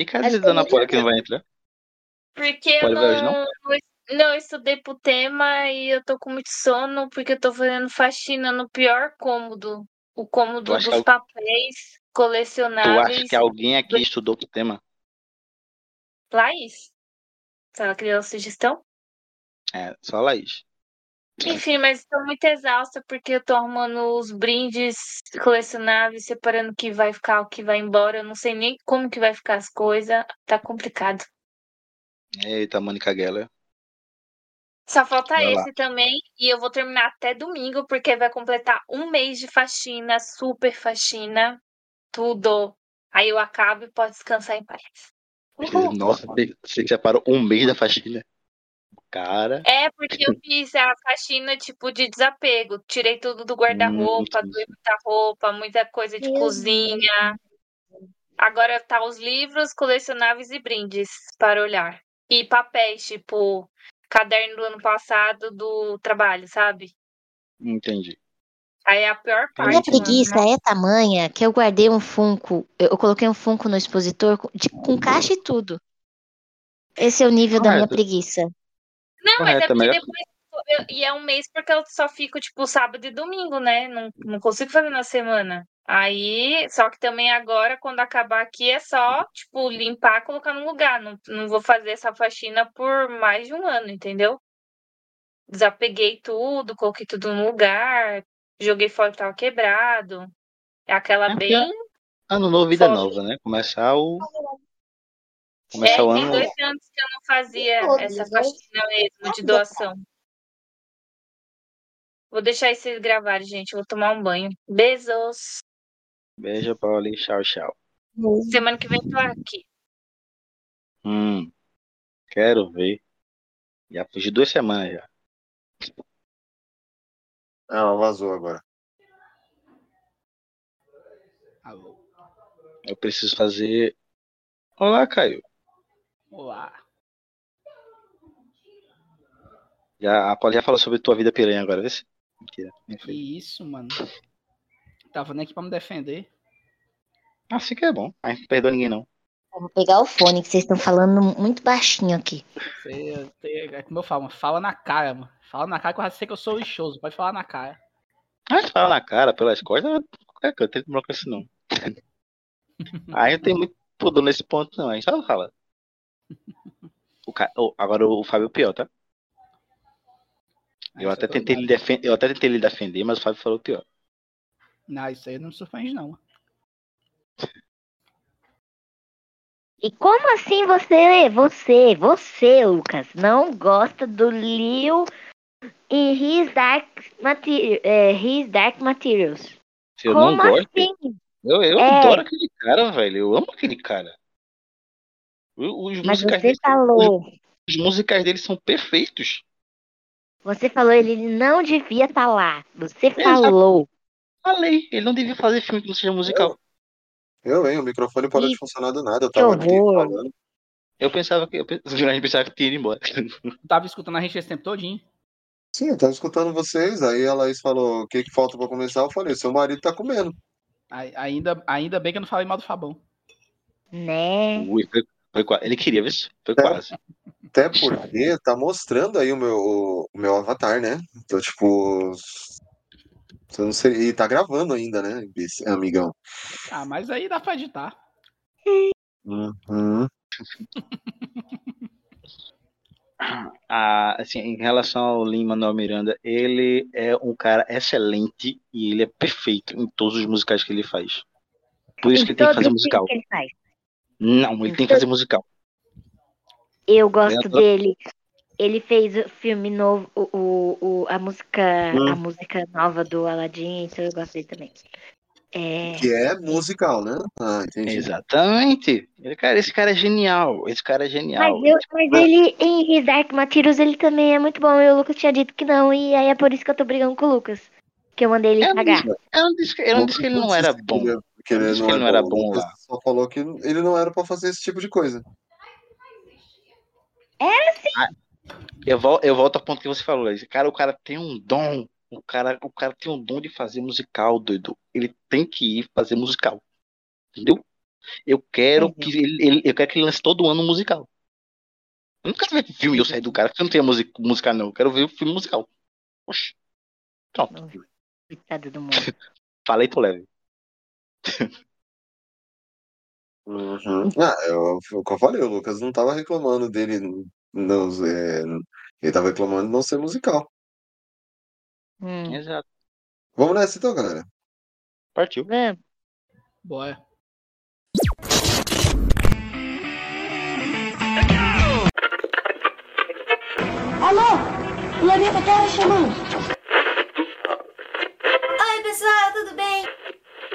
E cadê a Dona Paula que não vai entrar? Porque eu Pode não, não? não estudei pro tema e eu tô com muito sono porque eu tô fazendo faxina no pior cômodo. O cômodo dos que- papéis Tu acha que alguém aqui estudou pro tema? Laís? Se ela criou a sugestão? É, só a Laís. Enfim, mas estou muito exausta porque eu tô arrumando os brindes colecionáveis, separando o que vai ficar, o que vai embora. Eu não sei nem como que vai ficar as coisas. Tá complicado. Eita, Mônica Geller. Só falta Vai lá. esse também. E eu vou terminar até domingo, porque vai completar um mês de faxina, super faxina, tudo. Aí eu acabo e posso descansar em paz. Uhul. Nossa, você separou um mês da faxina. Cara. É, porque eu fiz a faxina tipo de desapego. Tirei tudo do guarda-roupa, Hum, doei muita roupa, muita coisa de Meu cozinha. Agora tá os livros, colecionáveis e brindes para olhar. E papéis, tipo caderno do ano passado do trabalho, sabe? Entendi. Aí é a pior A minha parte, mano. preguiça é tamanha que eu guardei um Funko. Eu coloquei um Funko no expositor com, de- com caixa e tudo. Esse é o nível da minha preguiça. Não, mas é porque melhor- depois. eu- e é um mês porque eu só fico, tipo, sábado e domingo, né? Não, não consigo fazer na semana. Aí, só que também agora, quando acabar aqui, é só, tipo, limpar e colocar no lugar. Não, não vou fazer essa faxina por mais de um ano, entendeu? Desapeguei tudo, coloquei tudo no lugar, joguei fora que tava quebrado. É aquela É, bem. Ano novo, vida nova, né? Começar o. É, Começar o tem ano. dois anos que eu não fazia Todos, essa faxina mesmo, de doação. Vou deixar vocês gravarem, gente. Vou tomar um banho. Beijos. Beijo, Pauli. Tchau, tchau. Semana que vem tô aqui. Hum. Quero ver. Já fugi duas semanas já. Ah, ela vazou agora. Alô. Eu preciso fazer. Olá, Caio. Olá. Já, a Pauli já falou sobre tua vida piranha agora, vê se. Mentira. Que isso, mano. Tava nem aqui pra me defender. Assim que é bom. Ai, não perdoa ninguém, não. Eu vou pegar o fone, que vocês estão falando muito baixinho aqui. Você, é como eu falo, mano, fala na cara, mano. Fala na cara que eu já sei que eu sou lixoso. Pode falar na cara. Ah, fala na cara, pelas costas, qualquer canto, tem que bronca isso não. Aí não tem muito pudor nesse ponto, não. A gente só fala. O ca... oh, agora o Fábio é pior, tá? Aí Eu isso até, tô tentei lhe ligado. defen... eu até tentei lhe defender, mas o Fábio falou pior. Não, isso aí não me surpreende, não. E como assim você, você, você, Lucas, não gosta do Lil em His Dark, Materi é, His Dark Materials? Se eu como não gosto, assim? eu, eu É. adoro aquele cara, velho. Eu amo aquele cara. Os Mas musicais, você dele, falou, os musicais dele são perfeitos. você falou, ele não devia estar lá. Você Exato. falou. Falei, ele não devia fazer filme que não seja musical. Eu, hein? O microfone parou Ih, de funcionar do nada. Eu tava aqui falando. Eu pensava que. Eu pe- a gente pensava que tinha ido embora. Eu tava escutando a gente esse tempo todinho. Sim, eu tava escutando vocês. Aí a Laís falou: o que, que falta pra começar? Eu falei: seu marido tá comendo. Ai- Ainda, ainda bem que eu não falei mal do Fabão. Né? Ui, foi. Ele queria, viu? Foi É. quase. Até porque tá mostrando aí o meu, o, meu avatar, né? Então, tipo. Não sei. E tá gravando ainda, né, amigão? Ah, mas aí dá pra editar. Uhum. Ah, assim, em relação ao Lin-Manuel Miranda, ele é um cara excelente e ele é perfeito em todos os musicais que ele faz. Por isso Em que ele tem que fazer musical. que ele faz. Não, ele Em tem que fazer musical. Eu gosto dele. Ele fez o filme novo, o, o, o- a música, Hum. a música nova do Aladdin, então eu gosto dele também. É, Que é musical, né? Ah, entendi. Exatamente. Ele, cara, esse cara é genial. Esse cara é mas, genial. eu, mas ele, em His Dark Materials, ele também é muito bom. E o Lucas tinha dito que não, e aí é por isso que eu tô brigando com o Lucas. Que eu mandei ele Eu não pagar. disse, eu não disse que, eu não disse que ele não era bom. Que ele, que não, que é ele não era bom. lá. Só falou que ele não era pra fazer esse tipo de coisa. Eu, vol- eu volto ao ponto que você falou. Cara, o cara tem um dom. O cara, o cara tem um dom de fazer musical, doido. Ele tem que ir fazer musical. Entendeu? Eu quero Uhum. que ele, ele- eu quero que ele lance todo ano um musical. Eu não quero ver filme e eu sair do cara, porque eu não tenho música, música não. Eu quero ver o filme musical. Oxi. Pronto. Coitado do mundo. Falei, tô leve. Uhum. Ah, eu, foi o que eu falei, o Lucas não tava reclamando dele. Não, é, ele tava reclamando de não ser musical. Hum, Exato. Vamos nessa então, galera. Partiu. vamos. Bora. Alô? O Laneta tá chamando. Oi, pessoal, tudo bem?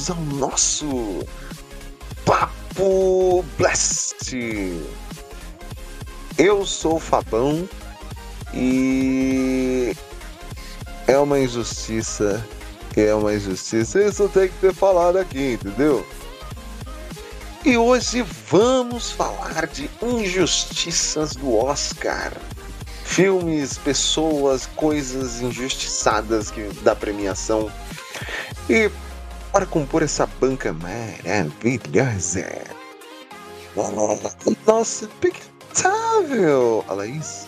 Bem-vindos ao nosso Papo Blast. Eu sou o Fabão e é uma injustiça, é uma injustiça. Isso tem que ser falado aqui, entendeu? E hoje vamos falar de injustiças do Oscar filmes, pessoas, coisas injustiçadas que, da premiação. E para compor essa banca maravilhosa, nossa impecável, a Laís.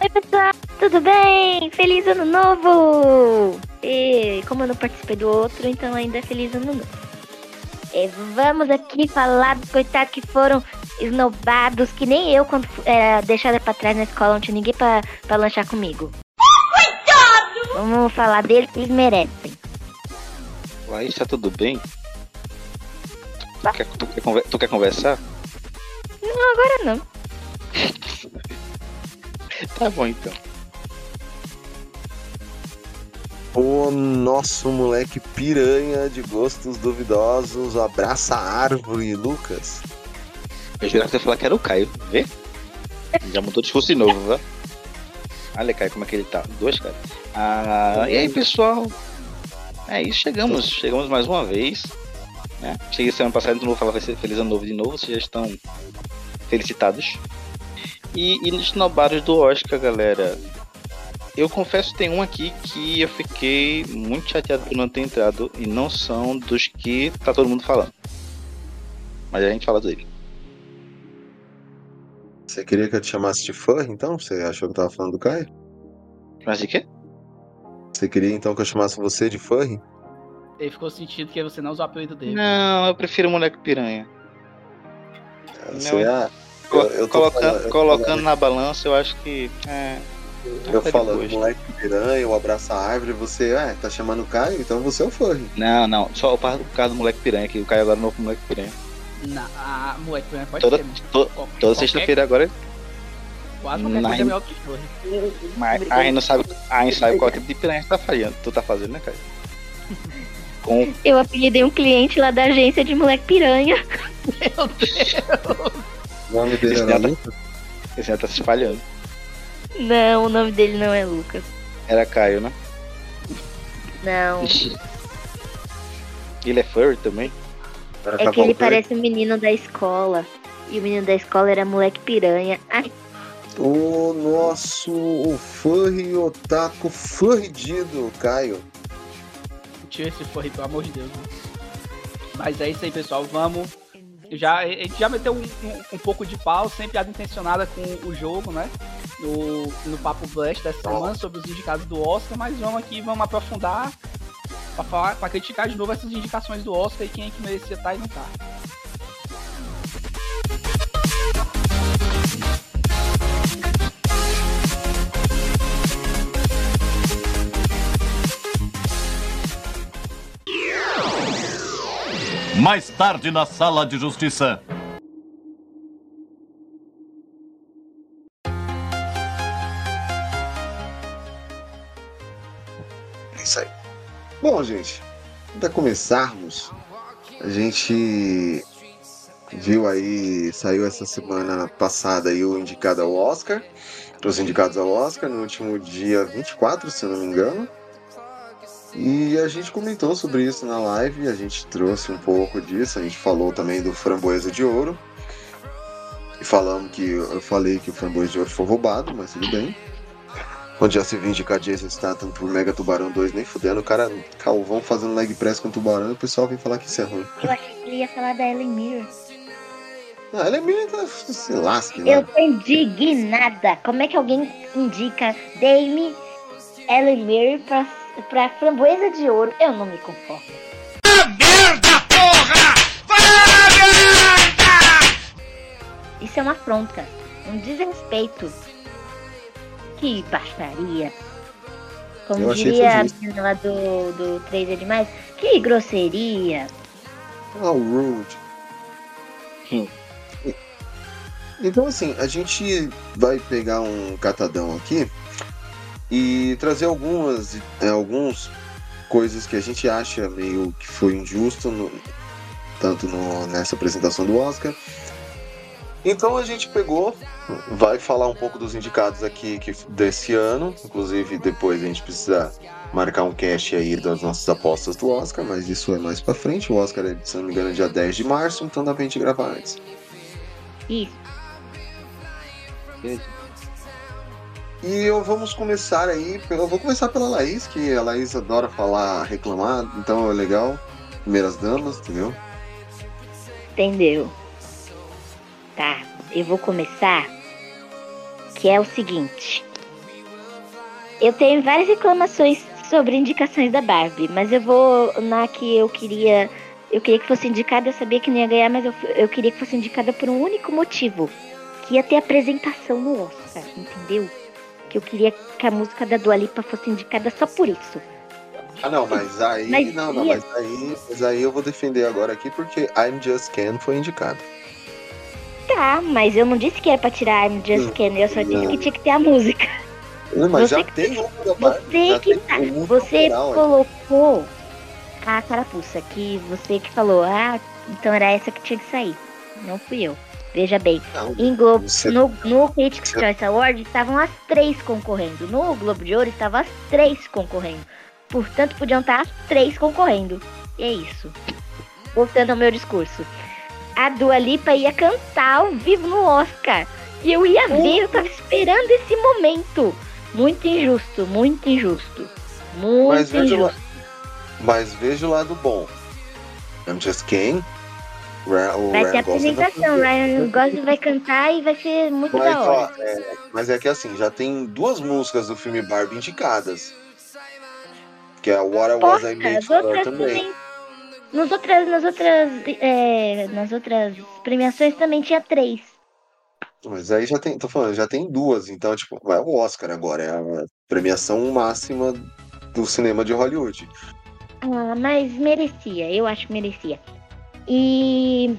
Oi, pessoal, tudo bem? Feliz ano novo! E como eu não participei do outro, então ainda é feliz ano novo. E vamos aqui falar dos coitados que foram esnobados, que nem eu, quando era deixada pra trás na escola, não tinha ninguém pra, pra lanchar comigo. Coitado! Vamos falar deles que eles merecem. Laís, tá tudo bem? Tu quer, tu quer conver- tu quer conversar? Não, agora não. Tá bom então. O nosso moleque piranha de gostos duvidosos abraça a árvore, Lucas. Eu jurava que você ia falar que era o Caio, vê? Já mudou de discurso de novo, vá. Olha, Caio, como é que ele tá. Dois, cara. Ah, e aí, pessoal? É isso, chegamos. Chegamos mais uma vez. Né? Cheguei semana passada, então não vou falar vai ser feliz ano novo de novo. Vocês já estão felicitados. E, e nos nobados do Oscar, galera. Eu confesso que tem um aqui que eu fiquei muito chateado por não ter entrado. E não são dos que tá todo mundo falando. Mas a gente fala dele. Você queria que eu te chamasse de fã, então? Você achou que eu tava falando do Caio? Mas de quê? Você queria então que eu chamasse você de furry? Ele ficou sentido que você não usou o apelido dele. Não, eu prefiro o moleque piranha. Você, ah, Co- eu, eu tô colocando falando- eu colocando na balança, eu acho que. É, Eu falando depois. moleque piranha, o abraça a árvore, você, ah, tá chamando o Caio, então você é o furry. Não, não, só o caso do moleque piranha, que o Caio agora é novo moleque piranha. Na, a moleque também pode Toda, ser. mano. to- toda sexta-feira agora, Quase qualquer Na- coisa é melhor que mas a gente não sabe, a gente sabe qual tipo de piranha você tá fazendo, tu tá fazendo, né, Caio? Com, Eu apelidei um cliente lá da agência de moleque piranha. Meu Deus. O nome dele Esse era nada- Lucas? esse já tá se espalhando. Não, o nome dele não é Lucas. Era Caio, né? Não. Ele é furry também? Era É que ele parece um menino da escola. E o menino da escola era moleque piranha. Ai, O nosso o furry otaku furridido, Caio. Tira esse forri, pelo amor de Deus. Né? Mas é isso aí, pessoal. Vamos. Já, a gente já meteu um, um- um pouco de pau, sem piada intencionada com o jogo, né? No, no Papo Blast dessa semana sobre os indicados do Oscar, mas vamos aqui, vamos aprofundar pra, falar, criticar de novo essas indicações do Oscar e quem é que merecia estar e não tá. Mais tarde na sala de justiça. É isso aí. Bom, gente, para começarmos, a gente viu aí, saiu essa semana passada aí o indicado ao Oscar, os indicados ao Oscar no último dia 24, se eu não me engano. E a gente comentou sobre isso na live, a gente trouxe um pouco disso, a gente falou também do Framboesa de Ouro. E falamos que eu falei que o Framboesa de Ouro foi roubado, mas tudo bem. Quando já se viu indicar Jason Statham por Mega Tubarão 2, nem fudendo, o cara calvão fazendo leg press com o tubarão e o pessoal vem falar que isso é ruim. Eu achei que ele ia falar da Ellen Mirror. Ah, ela é meio tá, se lasque, Eu né? tô indignada. Como é que alguém indica Dame Ellen Mirror pra, pra framboesa de ouro? Eu não me conformo. Isso é uma afronta, um desrespeito. Que baixaria. Como Eu achei diria a menina lá do, do 3 é demais, que grosseria. Ah, o rude. Hum. Então, assim, a gente vai pegar um catadão aqui e trazer algumas, é, alguns coisas que a gente acha meio que foi injusto, no- tanto no- nessa apresentação do Oscar. Então a gente pegou, vai falar um pouco dos indicados aqui que, desse ano, inclusive depois a gente precisa marcar um cast aí das nossas apostas do Oscar, mas isso é mais pra frente. O Oscar é, se não me engano, é dia 10 de março, então dá pra gente gravar antes. Isso. E eu vamos começar aí, eu vou começar pela Laís, que a Laís adora falar, reclamar, então é legal. Primeiras damas, entendeu? Entendeu? Tá, eu vou começar. Que é o seguinte. Eu tenho várias reclamações sobre indicações da Barbie, mas eu vou na que eu queria. Eu queria que fosse indicada, eu sabia que não ia ganhar, mas eu, eu queria que fosse indicada por um único motivo. Que ia ter apresentação no Oscar, entendeu? Que eu queria que a música da Dua Lipa fosse indicada só por isso. Ah não, mas aí. Mas não, não, mas aí, mas aí eu vou defender agora aqui porque I'm Just Ken foi indicado. Tá, mas eu não disse que era pra tirar I'm Just Hum, Ken, eu só disse não. que tinha que ter a música. Não, mas Você já que- tem uma Você já que tá. Você natural aí. colocou a carapuça, que você que falou, ah, então era essa que tinha que sair. Não fui eu. Veja bem, Não, em Globo, Você- no, no Critics' você- Choice Award estavam as três concorrendo. No Globo de Ouro estavam as três concorrendo. Portanto, podiam estar as três concorrendo. E é isso. Voltando ao meu discurso. A Dua Lipa ia cantar ao vivo no Oscar. E eu ia ver, eu tava esperando esse momento. Muito injusto, muito injusto. Muito Mas veja, injusto. lá, mas veja o lado bom. I'm Just Ken. O Vai ter Ryan Gosling vai apresentação, Ryan Gosling vai cantar e vai ser muito Mas, da ó, hora. é, mas é que assim, já tem duas músicas do filme Barbie indicadas. Que é What I Was I Made For também. Nas outras, nas outras, é, nas outras premiações também tinha três. Mas aí já tem, tô falando, já tem duas, então, tipo, vai o Oscar agora, é a premiação máxima do cinema de Hollywood. Ah, mas merecia, eu acho que merecia. E,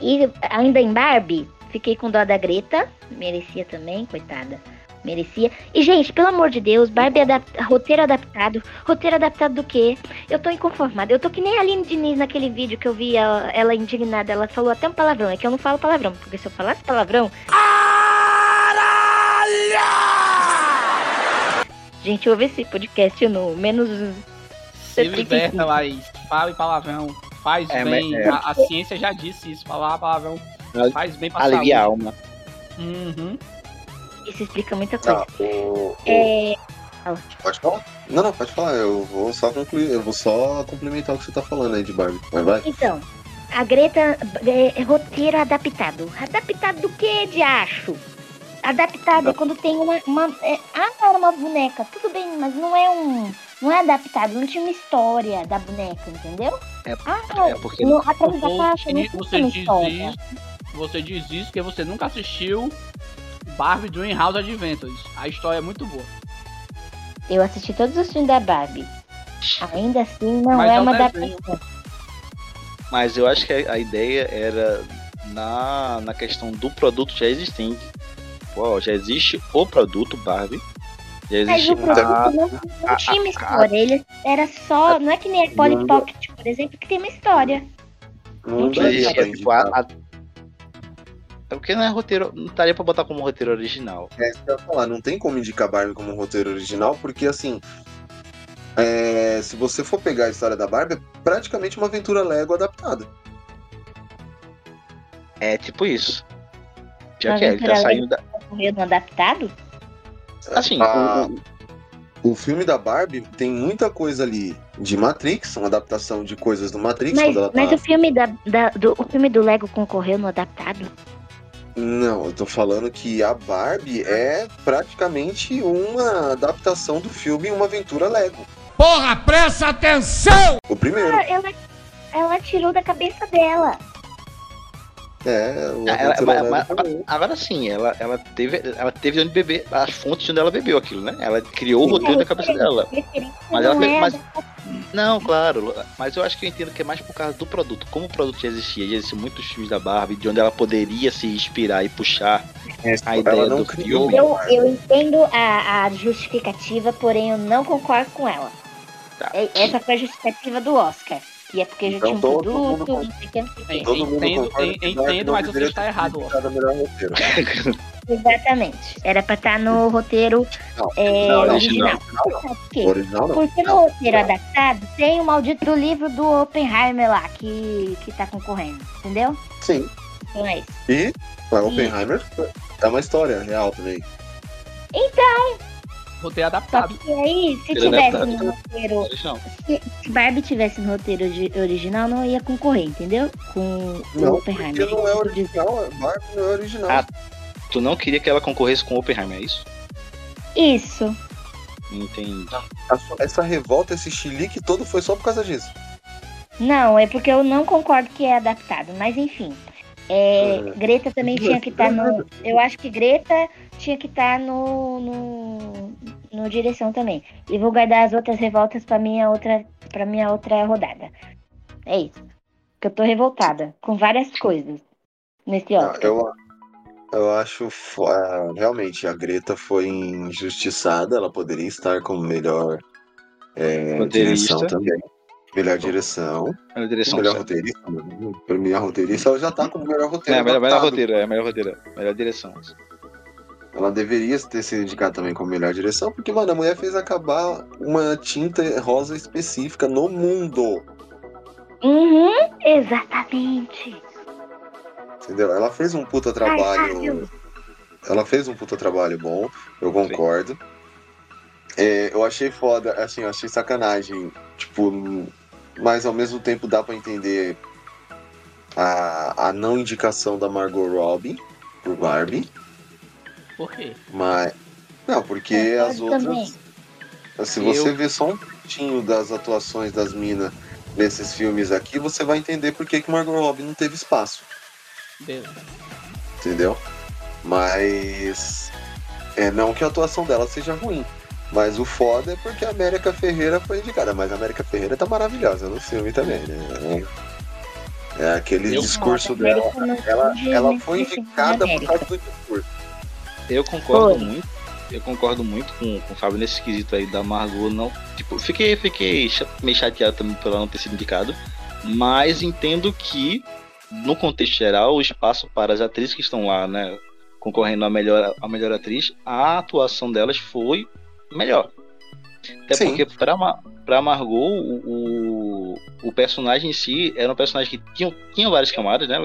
e ainda em Barbie, fiquei com dó da Greta, merecia também, coitada. Merecia. E, gente, pelo amor de Deus, Barbie adap roteiro adaptado. Roteiro adaptado do quê? Eu tô inconformada. Eu tô que nem a Aline Diniz naquele vídeo que eu vi ela, ela indignada. Ela falou até um palavrão. É que eu não falo palavrão, porque se eu falasse palavrão. Gente, ouve esse podcast no menos. Se liberta, Laís. Fale palavrão. Faz É, bem. é- A, a ciência já disse isso. Falar palavrão faz bem pra Alivia a saúde. alma. Uhum. Isso explica muita coisa. Tá, o, o- É. Pode falar? Não, não, pode falar. Eu vou só concluir, eu vou só complementar o que você tá falando aí de Barbie. Mas vai. Então, a Greta é, é roteiro adaptado. Adaptado do que, de acho? Adaptado é quando tem uma. uma é, ah, era uma boneca. Tudo bem, mas não é um. Não é adaptado, não tinha uma história da boneca, entendeu? É- ah, é porque- no, atrás da caixa não Você, diz história. isso, você diz isso porque você nunca assistiu Barbie Dreamhouse Adventures. A história é muito boa. Eu assisti todos os filmes da Barbie. Ainda assim, não Mas é é um uma adaptação. Mas eu acho que a a ideia era na, na questão do produto já existente. Pô, já existe o produto Barbie. Já Mas existe o produto a- não, não a- tinha uma história. Ele era só. Não é que nem a Polly Não. Pocket, por exemplo, que tem uma história. Não é tipo a, É porque não é roteiro. Não estaria pra botar como roteiro original. É isso que eu ia falar, não tem como indicar Barbie como roteiro original, porque assim. é, se você for pegar a história da Barbie, é praticamente uma aventura Lego adaptada. É tipo isso. Já Uma que é, ele tá saindo da. Correu no adaptado? Assim, A- o- O filme da Barbie tem muita coisa ali de Matrix, uma adaptação de coisas do Matrix. Mas, ela tá... mas o filme da, da- do, o filme do Lego concorreu no adaptado? Não, eu tô falando que a Barbie é praticamente uma adaptação do filme Uma Aventura Lego. Porra, presta atenção! O primeiro. Ah, ela, ela tirou da cabeça dela. É, o ela- agora sim, ela, ela, teve, ela teve onde beber, as fontes onde ela bebeu aquilo, né? Ela criou o roteiro da cabeça dela. Mas ela é mas-. Não, claro, mas eu acho que eu entendo que é mais por causa do produto. Como o produto já existia, já existiam muitos filmes da Barbie, de onde ela poderia se inspirar e puxar a ideia do criou filme. Eu, eu entendo a, a justificativa, porém eu não concordo com ela. Tá. É- Essa foi a justificativa do Oscar. E é porque já Então tinha um todo mundo produto, não sei o que, não sei o que. Todo mundo Entendo, entendo, mas você está errado. Exatamente. Era pra estar no roteiro Não, é, não, original. não, não. Por quê? Original não. Porque no roteiro adaptado tem o maldito do livro do Oppenheimer lá que, que tá concorrendo, entendeu? Sim. Então é isso. E o Oppenheimer é uma história real também. Roteiro adaptado. que aí, se Ele tivesse adaptado. no roteiro. Original. Se Barbie tivesse no roteiro ori- original, não ia concorrer, entendeu? Com o Não, Oppenheimer. porque não é original, a Barbie não é original. Ah. Tu não queria que ela concorresse com o Oppenheimer, é isso? Isso. Entendi. A sua- Essa revolta, esse chilique todo foi só por causa disso. Não, é porque eu não concordo que é adaptado, mas enfim. É, É. Greta também tinha que estar no. Eu acho que Greta tinha que estar no, no, no direção também. E vou guardar as outras revoltas pra minha outra, pra minha outra rodada. É isso. Que eu tô revoltada com várias coisas nesse Oscar. eu, eu acho ah, realmente a Greta foi injustiçada, ela poderia estar como melhor é, direção também. Melhor direção. É a direção melhor roteirista. né? A roteirista ela já tá como melhor roteiro. É, melhor, melhor roteiro, é, melhor roteiro, melhor direção. Ela deveria ter sido indicada também como melhor direção, porque, mano, a mulher fez acabar uma tinta rosa específica no mundo. Uhum, exatamente. Entendeu? Ela fez um puta trabalho. Ela fez um puta trabalho bom, eu concordo. É, eu achei foda, assim, eu achei sacanagem. Tipo, mas ao mesmo tempo dá pra entender a, a não indicação da Margot Robbie por Barbie. Por quê? Mas. Não, porque Concordo as outras. também. Se Eu- você vê só um pouquinho das atuações das minas nesses filmes aqui, você vai entender por que, que Margot Robbie não teve espaço. Beleza. entendeu? Mas é não que a atuação dela seja ruim, mas o foda é porque a América Ferreira foi indicada, mas a América Ferreira tá maravilhosa no filme também, né? É aquele Eu- discurso dela, ela, ela foi indicada por causa do discurso. Eu concordo Foi. muito. Eu concordo muito com, com o Fábio nesse quesito aí da Margot. Não, tipo, fiquei, fiquei meio chateado também por ela não ter sido indicado. Mas entendo que, no contexto geral, o espaço para as atrizes que estão lá, né? Concorrendo a melhor, a melhor atriz, a atuação delas foi melhor. Até Sim. porque para para Margot, o, o, o personagem em si era um personagem que tinha, tinha várias camadas, né?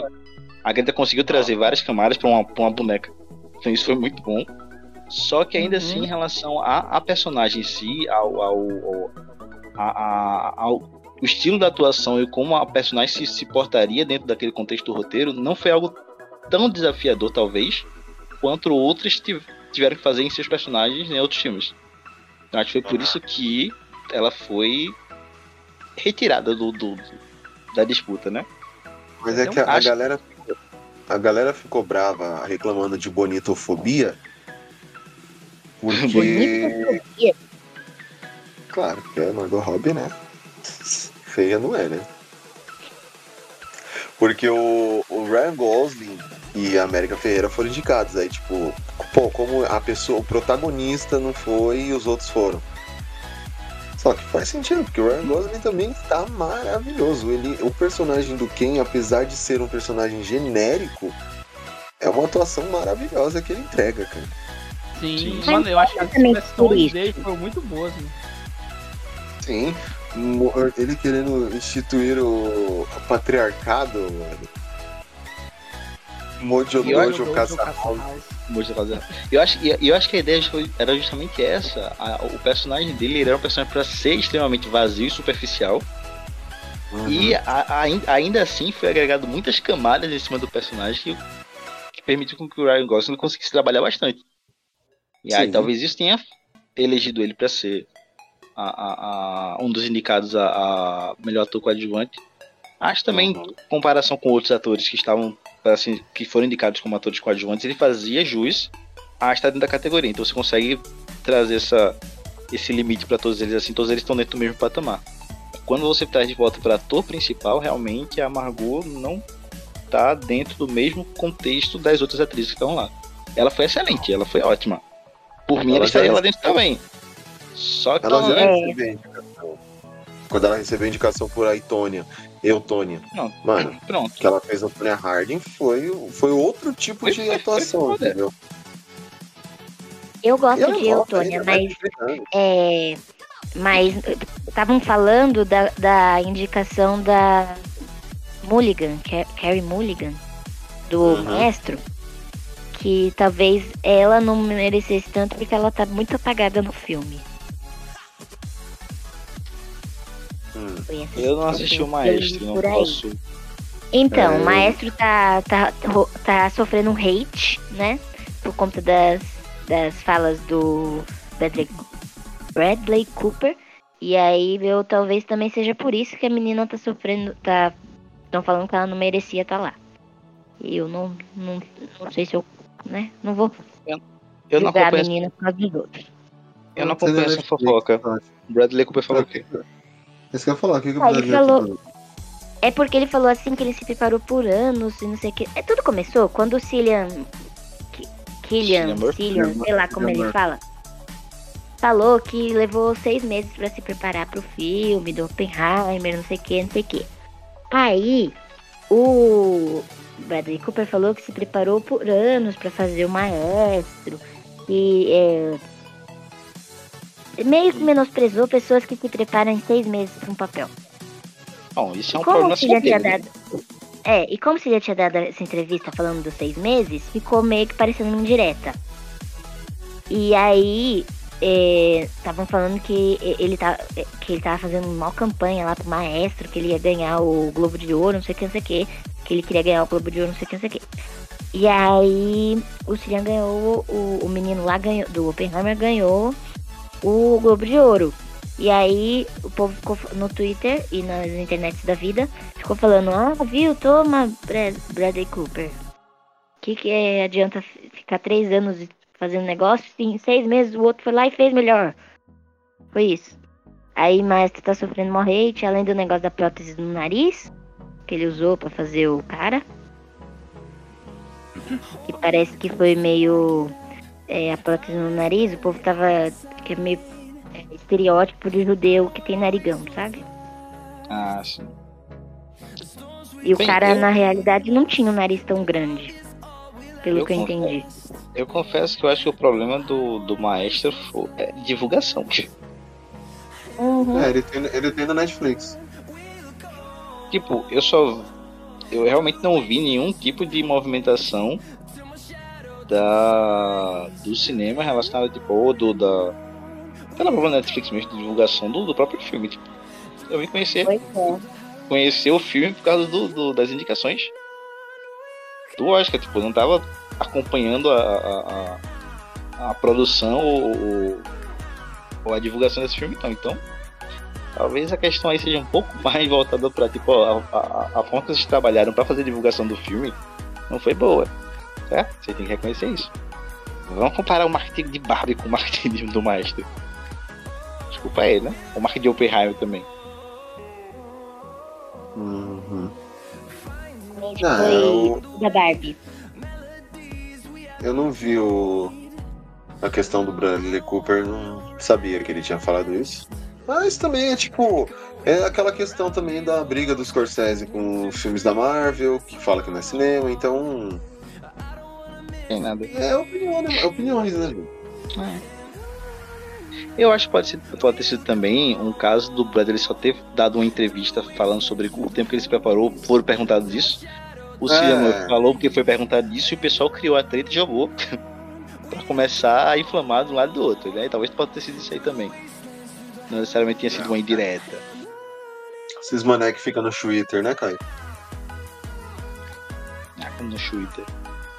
A Greta conseguiu trazer várias camadas para uma, pra uma boneca. Então isso foi muito bom. Só que ainda Uhum. assim, em relação a, a personagem em si, ao, ao, ao, a- a- ao o estilo da atuação e como a personagem se, se portaria dentro daquele contexto do roteiro, não foi algo tão desafiador, talvez, quanto outros tiv- tiveram que fazer em seus personagens em outros filmes. Então, acho que foi por isso que ela foi retirada do, do- do- da disputa, né? Mas é Eu que a, a acho- galera a galera ficou brava reclamando de bonitofobia porque Bonitofobia. Claro, porque é Margot Robbie, né? Feia não é, né? Porque o, o Ryan Gosling e a América Ferreira foram indicados. Aí, tipo, Pô, como a pessoa, o protagonista não foi e os outros foram. Só que faz sentido, porque o Ryan Gosling também está maravilhoso. Ele, o personagem do Ken, apesar de ser um personagem genérico, é uma atuação maravilhosa que ele entrega, cara. Sim, Sim. mano, eu acho que as expressões dele foram muito boas, né? Sim, ele querendo instituir o patriarcado, mano. Mojo Dojo Dojo Eu acho, eu acho que a ideia era justamente essa. A- o personagem dele ele era um personagem para ser extremamente vazio e superficial. Uhum. E a- ain- ainda assim foi agregado muitas camadas em cima do personagem que, que permitiu com que o Ryan Gosling conseguisse trabalhar bastante. E aí Sim. talvez isso tenha elegido ele para ser a- a- a- um dos indicados a, a melhor ator coadjuvante. Acho também, Uhum. em comparação com outros atores que estavam assim, que foram indicados como atores coadjuvantes, ele fazia jus a estar dentro da categoria. Então você consegue trazer essa, esse limite para todos eles assim, todos eles estão dentro do mesmo patamar. Quando você traz de volta para ator principal, realmente a Margot não tá dentro do mesmo contexto das outras atrizes que estão lá. Ela foi excelente, ela foi ótima. Por mim, Ela ela estaria lá dentro também. Só que Ela já É. recebeu indicação. Quando ela recebeu a indicação por Aitônia, Eutônia, Não, mano, pronto. que ela fez a Tonya Harding foi, foi outro tipo Foi- de foi- foi atuação, foda. entendeu? Eu gosto ela de Eutônia, mas é. Mas estavam falando da, da indicação da Mulligan, Ca- Carrie Mulligan, do Uhum. maestro, que talvez ela não merecesse tanto porque ela tá muito apagada no filme. Foi essa Eu não assisti o eu Maestro, não posso. Então, É, o eu- maestro tá, tá, tá sofrendo um hate, né? Por conta das, das falas do Bradley, Bradley Cooper. E aí eu talvez também seja por isso que a menina tá sofrendo. tá Estão falando que ela não merecia estar lá. E eu não, não, não sei se eu. né? Não vou Eu não julgar a acompanho, menina por causa dos outros. eu não acompanho essa fofoca. Bradley Cooper falou o quê? Isso que eu ia falar, o que, que o Ah, ele falou-? É porque ele falou assim que ele se preparou por anos e não sei o que. É, tudo começou quando o Cillian. Ki- Killian, Cillian sei lá como ele fala. Falou que levou seis meses pra se preparar pro filme do Oppenheimer, não sei o que, não sei o que. Aí, o Bradley Cooper falou que se preparou por anos pra fazer o maestro. E é, meio que menosprezou pessoas que se preparam em seis meses pra um papel. Bom, isso é um Como problema se já tinha né? dado. É, e como se já tinha dado essa entrevista falando dos seis meses, ficou meio que parecendo uma indireta. E aí, estavam falando que ele, tá, é, que ele tava fazendo uma campanha lá pro maestro, que ele ia ganhar o Globo de Ouro, não sei o que, não sei o que. Que ele queria ganhar o Globo de Ouro, não sei o que, não sei o que. E aí, o Cillian ganhou, o, o menino lá ganhou, do Oppenheimer ganhou o Globo de Ouro. E aí, o povo ficou no Twitter e nas internets da vida, ficou falando, ah, viu, toma, Brad, Bradley Cooper. Que, que é, adianta fi- ficar três anos fazendo negócio, se em seis meses o outro foi lá e fez melhor. Foi isso. Aí, Maestro tá sofrendo mó hate, além do negócio da prótese no nariz, que ele usou pra fazer o cara. Que parece que foi meio é, a prótese no nariz, o povo tava. que é meio é, estereótipo de judeu que tem narigão, sabe? Ah, sim. E o Bem, cara, eu- na realidade, não tinha um nariz tão grande. Pelo Eu que eu confesso. entendi. Eu confesso que eu acho que o problema do, do maestro foi é divulgação. Uhum. É, ele tem, ele tem na Netflix. Tipo, eu só. Eu realmente não vi nenhum tipo de movimentação da do cinema relacionado, tipo, ou do da. Pela própria Netflix mesmo, de divulgação do, do próprio filme. Tipo, eu vim conhecer, é. conhecer o filme por causa do, do- das indicações do Oscar. Tipo, eu não tava acompanhando a, a, a, a produção ou, ou- ou a divulgação desse filme, então. Então, talvez a questão aí seja um pouco mais voltada pra, tipo, a, a, a forma que eles trabalharam pra fazer a divulgação do filme não foi boa. Certo? Você tem que reconhecer isso. Vamos comparar o marketing de Barbie com o marketing do Maestro. Desculpa ele, né? O marketing de Oppenheimer também. Uhum. Não, foi eu- da Barbie. eu não vi o, a questão do Bradley Cooper, não sabia que ele tinha falado isso. Mas também é tipo. É aquela questão também da briga do Scorsese com os filmes da Marvel, que fala que não é cinema, então. Tem nada. É opinião, né? opiniões, né? Ju? Eu acho que pode, ser, pode ter sido também um caso do Bradley só ter dado uma entrevista falando sobre o tempo que ele se preparou, foram perguntados isso. O É. Ciano falou porque foi perguntado isso e o pessoal criou a treta e jogou pra começar a inflamar de um lado e do outro, né? Talvez pode ter sido isso aí também. Não necessariamente tinha sido uma indireta. Esses mané que ficam no Twitter, né, Caio? Ah, como no Twitter.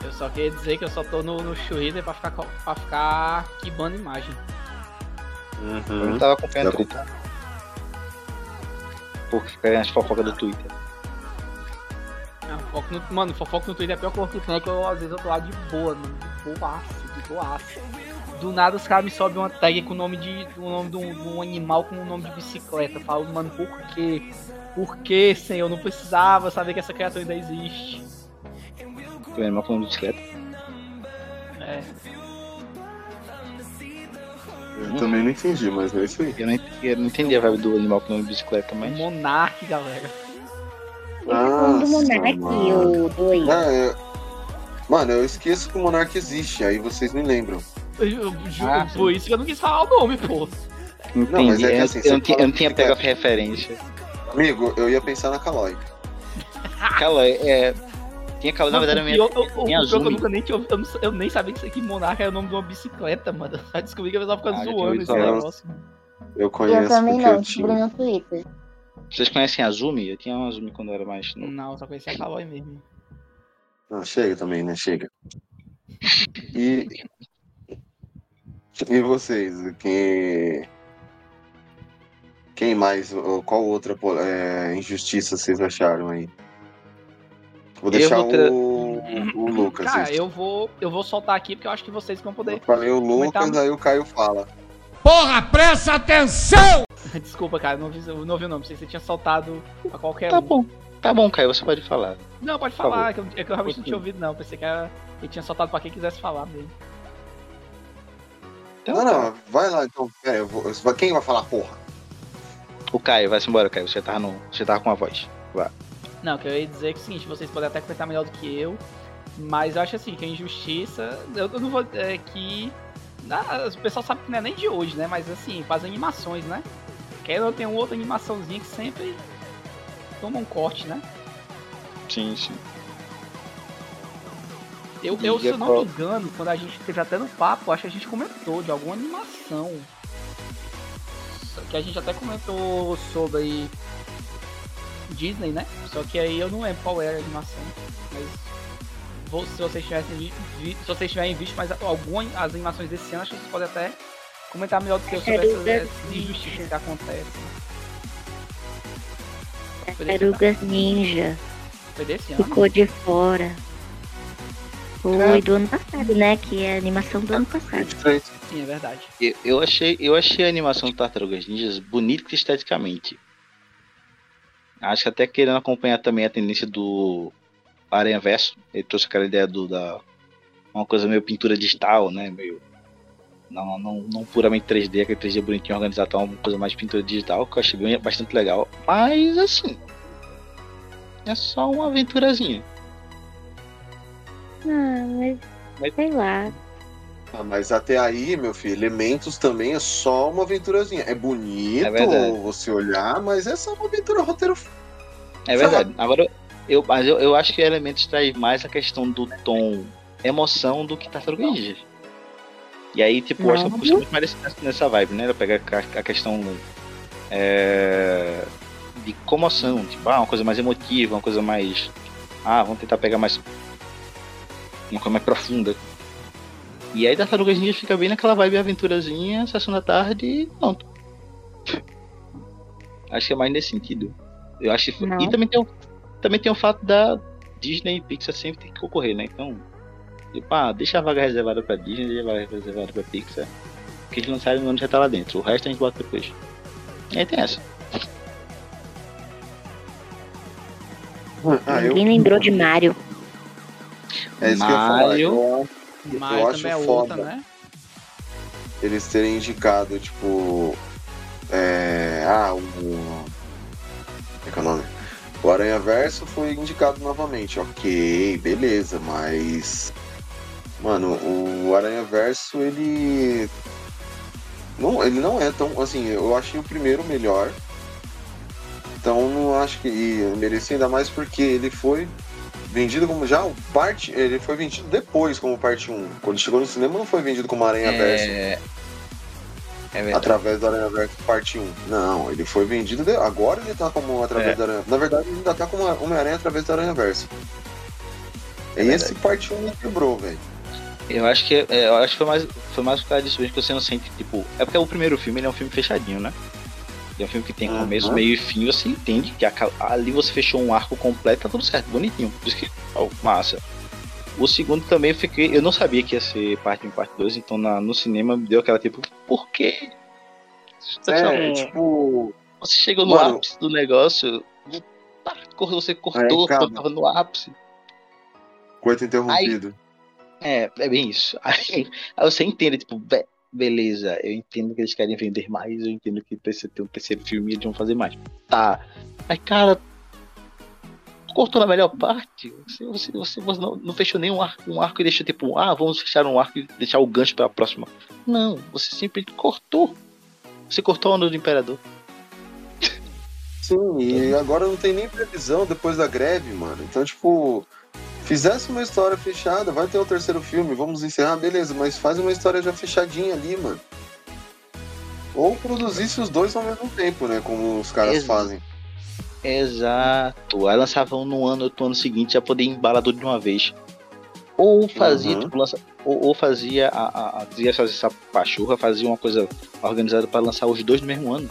Eu só queria dizer que eu só tô no, no Twitter pra ficar, pra ficar quibando imagem. Eu Uhum. não tava acompanhando Tá Twitter. Porque fica as fofocas do Twitter. Ah, fofoca no- mano, fofoca no Twitter é a pior coisa que tem, que eu às vezes eu tô lá de boa, mano. De boaço, de boaço. Do nada os caras me sobem uma tag com o nome de. o nome de um, de um animal com o nome de bicicleta. Eu falo, mano, por quê? Por que, senhor? Eu não precisava saber que essa criatura ainda existe. Foi animal falando de bicicleta. É. Eu também não entendi, mas é isso aí. Eu não, eu não entendi a vibe do animal com nome de bicicleta, mas. Monark, galera. É um do Nossa, Monark, mano. o 2. Ah, eu- Mano, eu esqueço que o Monark existe, aí vocês me lembram. Eu, eu, ju- Ah, por isso que eu não quis falar o nome, pô. Entendi. Não, mas é que eu, assim, eu você não tinha, eu não tinha pego a referência. Amigo, eu ia pensar na Calói. Aquela é. Tinha aquela, na verdade, a o minha. pior- o- o- o que eu nunca nem tinha ouvido, eu, não- eu nem sabia que isso aqui Monarca era o nome de uma bicicleta, mano. Eu só descobri que a pessoa fica Ah, zoando esse falar. negócio. Eu conheço Eu também não, eu descobri no Twitter. Vocês conhecem a Azumi? Eu tinha uma Azumi quando eu era mais novo. Não, só conhecia a Calói mesmo. Não, chega também, né? Chega. E. E vocês? Quem. Quem mais? ou Qual outra é, injustiça vocês acharam aí? Vou deixar vou tra- o, o Lucas. Cara, isso. eu vou, eu vou soltar aqui porque eu acho que vocês vão Eu poder. falei o comentar Lucas, aí o Caio fala. Porra, presta atenção! Desculpa, cara, não eu não ouvi o nome. Não sei se você tinha soltado a qualquer Tá um. bom. Tá bom, Caio, você pode falar. Não, pode falar, é que eu, é que eu realmente não tinha ouvido, não. Pensei que era, ele tinha soltado pra quem quisesse falar mesmo. Então, Não, tá. não, vai lá então. Pera, eu vou- quem vai falar porra? O Caio, vai-se embora, Caio. Você tava, no... você tava com a voz. Não, que eu ia dizer que é o seguinte, vocês podem até comentar melhor do que eu, mas eu acho assim, que a injustiça, eu, eu não vou, é que, ah, o pessoal sabe que não é nem de hoje, né, mas assim, as animações, né, que eu tenho outra animaçãozinha que sempre toma um corte, né, Sim, sim. eu, eu se eu não me engano, quando a gente teve até no papo, acho que a gente comentou de alguma animação, que a gente até comentou sobre Disney, né? Só que aí eu não lembro qual era a animação. Mas vou- se vocês tivessem vi, se vocês tiverem visto mais algumas as animações desse ano, acho que vocês podem até comentar melhor do que eu sobre essas, Tartarugas essas injustiças Ninja. que acontecem. Foi desse, ano? Tartarugas Ninja. Foi desse ano? Ficou de fora. Foi do ano passado, né? Que é a animação do ano passado. 23. Sim, é verdade. Eu, eu achei, eu achei a animação do Tartarugas Ninjas bonita esteticamente. Acho que até querendo acompanhar também a tendência do Aranha Verso. Ele trouxe aquela ideia do da uma coisa meio pintura digital, né? Meio não, não, não puramente 3D, aquele 3D bonitinho organizado, uma coisa mais pintura digital, que eu achei bem, bastante legal. Mas assim, é só uma aventurazinha. Ah, mas. Mas- Sei lá. Ah, mas até aí, meu filho, Elementos também é só uma aventurazinha. É bonito É você olhar, mas é só uma aventura roteiro. É verdade. Agora, eu, mas eu, eu acho que Elementos traz mais a questão do tom emoção do que Tartaruga Ninja. E aí, tipo, eu acho que puxo muito mais nessa- nessa vibe, né? Ela pega a, a questão é, de comoção, tipo, ah, uma coisa mais emotiva, uma coisa mais. Ah, vamos tentar pegar mais. Uma coisa mais profunda. E aí Tartarugas Ninja fica bem naquela vibe aventurazinha, sessão da tarde e pronto. Acho que é mais nesse sentido. Eu acho que. E também tem, o, também tem o fato da Disney e Pixar sempre tem que concorrer, né? Então, tipo, ah, deixa a vaga reservada pra Disney, deixa a vaga reservada pra Pixar. O que eles lançarem no ano já tá lá dentro. O resto a gente bota depois. E aí tem essa. Ah, eu, Ninguém lembrou de Mario. é isso que eu ia falar. Mario. Eu, Mas eu acho é foda. outra, né? eles terem indicado, tipo. É. Ah, o. Como é que é o nome? O Aranha Verso foi indicado novamente. Ok, beleza, mas. Mano, o Aranha Verso, ele. Não, ele não é tão. Assim, eu achei o primeiro melhor. Então não acho que. E merecia ainda mais porque ele foi vendido como já o parte. Ele foi vendido depois como parte 1. Quando chegou no cinema não foi vendido como Aranha Verso É. É verdade. através do Aranha Verso parte 1. Não, ele foi vendido. de- Agora ele tá como através É. do Aranha. Na verdade, ele ainda tá como Homem-Aranha através do Aranha Verso. É e esse parte 1 me quebrou, velho. Eu acho que é, eu acho que foi mais, foi mais por causa disso mesmo que você não sente, tipo. É porque o primeiro filme ele é um filme fechadinho, né? É um filme que tem Uhum. começo, meio e fim, você entende que ali você fechou um arco completo, tá tudo certo, bonitinho. Por isso que. ó, massa. O segundo também eu fiquei. Eu não sabia que ia ser parte 1 e parte 2, então na- no cinema deu aquela tipo, por quê? É, tipo. Você chegou no Mano. ápice do negócio. tá, Você cortou Aí, tava no ápice. Coito interrompido. É, é bem isso. Aí, aí você entende, tipo, beleza, eu entendo que eles querem vender mais, eu entendo que precisa ter um terceiro filme e eles vão fazer mais. Tá. Mas, cara, cortou na melhor parte. Você, você, você, você não, não fechou nenhum arco, um arco e deixou, tipo, ah, vamos fechar um arco e deixar o gancho pra próxima. Não, você simplesmente cortou. Você cortou a onda do Imperador. Sim, e agora não tem nem previsão depois da greve, mano. Então, tipo, fizesse uma história fechada, vai ter o terceiro filme, vamos encerrar, beleza, mas faz uma história já fechadinha ali, mano. Ou produzisse os dois ao mesmo tempo, né? Como os caras Ex- fazem. Exato. Aí lançava um no ano, outro ano seguinte, já poder embalar tudo de uma vez. Ou fazia, Uhum. tipo, lança... ou, ou fazia a, a, a fazer essa pachorra, fazia uma coisa organizada para lançar os dois no mesmo ano.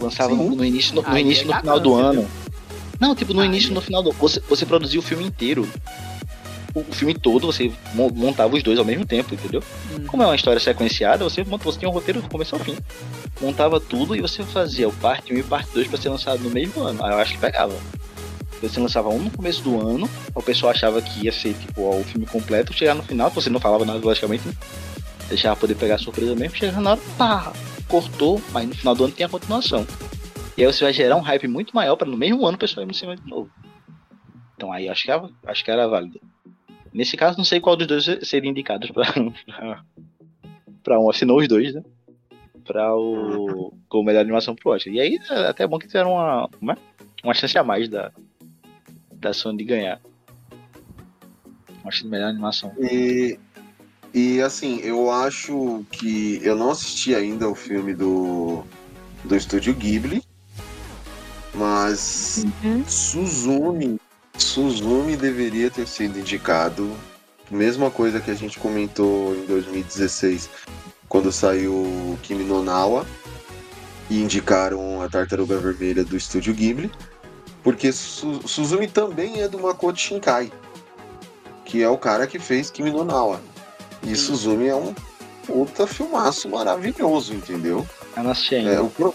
Lançava no, no início, no, no início é e no final do ano. Não, tipo, no Aí início e é- no final do você, você produzia o filme inteiro. O, o filme todo, você mo- montava os dois ao mesmo tempo, entendeu? Hum. Como é uma história sequenciada, você, monta- você tinha um roteiro do começo ao fim. Montava tudo e você fazia o parte 1 e parte 2 para ser lançado no mesmo ano. Aí eu acho que pegava. Você lançava um no começo do ano, o pessoal achava que ia ser tipo ó, o filme completo, chegar no final, você não falava nada, logicamente, né? deixava poder pegar a surpresa mesmo, chegava na hora, pá, cortou, mas no final do ano tem a continuação. E aí você vai gerar um hype muito maior para no mesmo ano o pessoal ir no cinema de novo. Então aí acho que era, acho que era válido. Nesse caso, não sei qual dos dois seria indicado pra um, assinou os dois, né? Pra o. como melhor animação pro Oscar. E aí é até bom que tiveram uma, uma, uma chance a mais da, da Sony de ganhar. De melhor animação. E, e assim, eu acho que eu não assisti ainda o filme do, do estúdio Ghibli, mas Uhum. Suzumi, Suzumi deveria ter sido indicado. Mesma coisa que a gente comentou em 2016, quando saiu Kimi no Nawa e indicaram a Tartaruga Vermelha do estúdio Ghibli, porque Su- Suzumi também é do Makoto Shinkai, que é o cara que fez Kimi no Nawa. E Suzumi é um puta filmaço maravilhoso, entendeu? Eu não assisti É, ainda. o pro-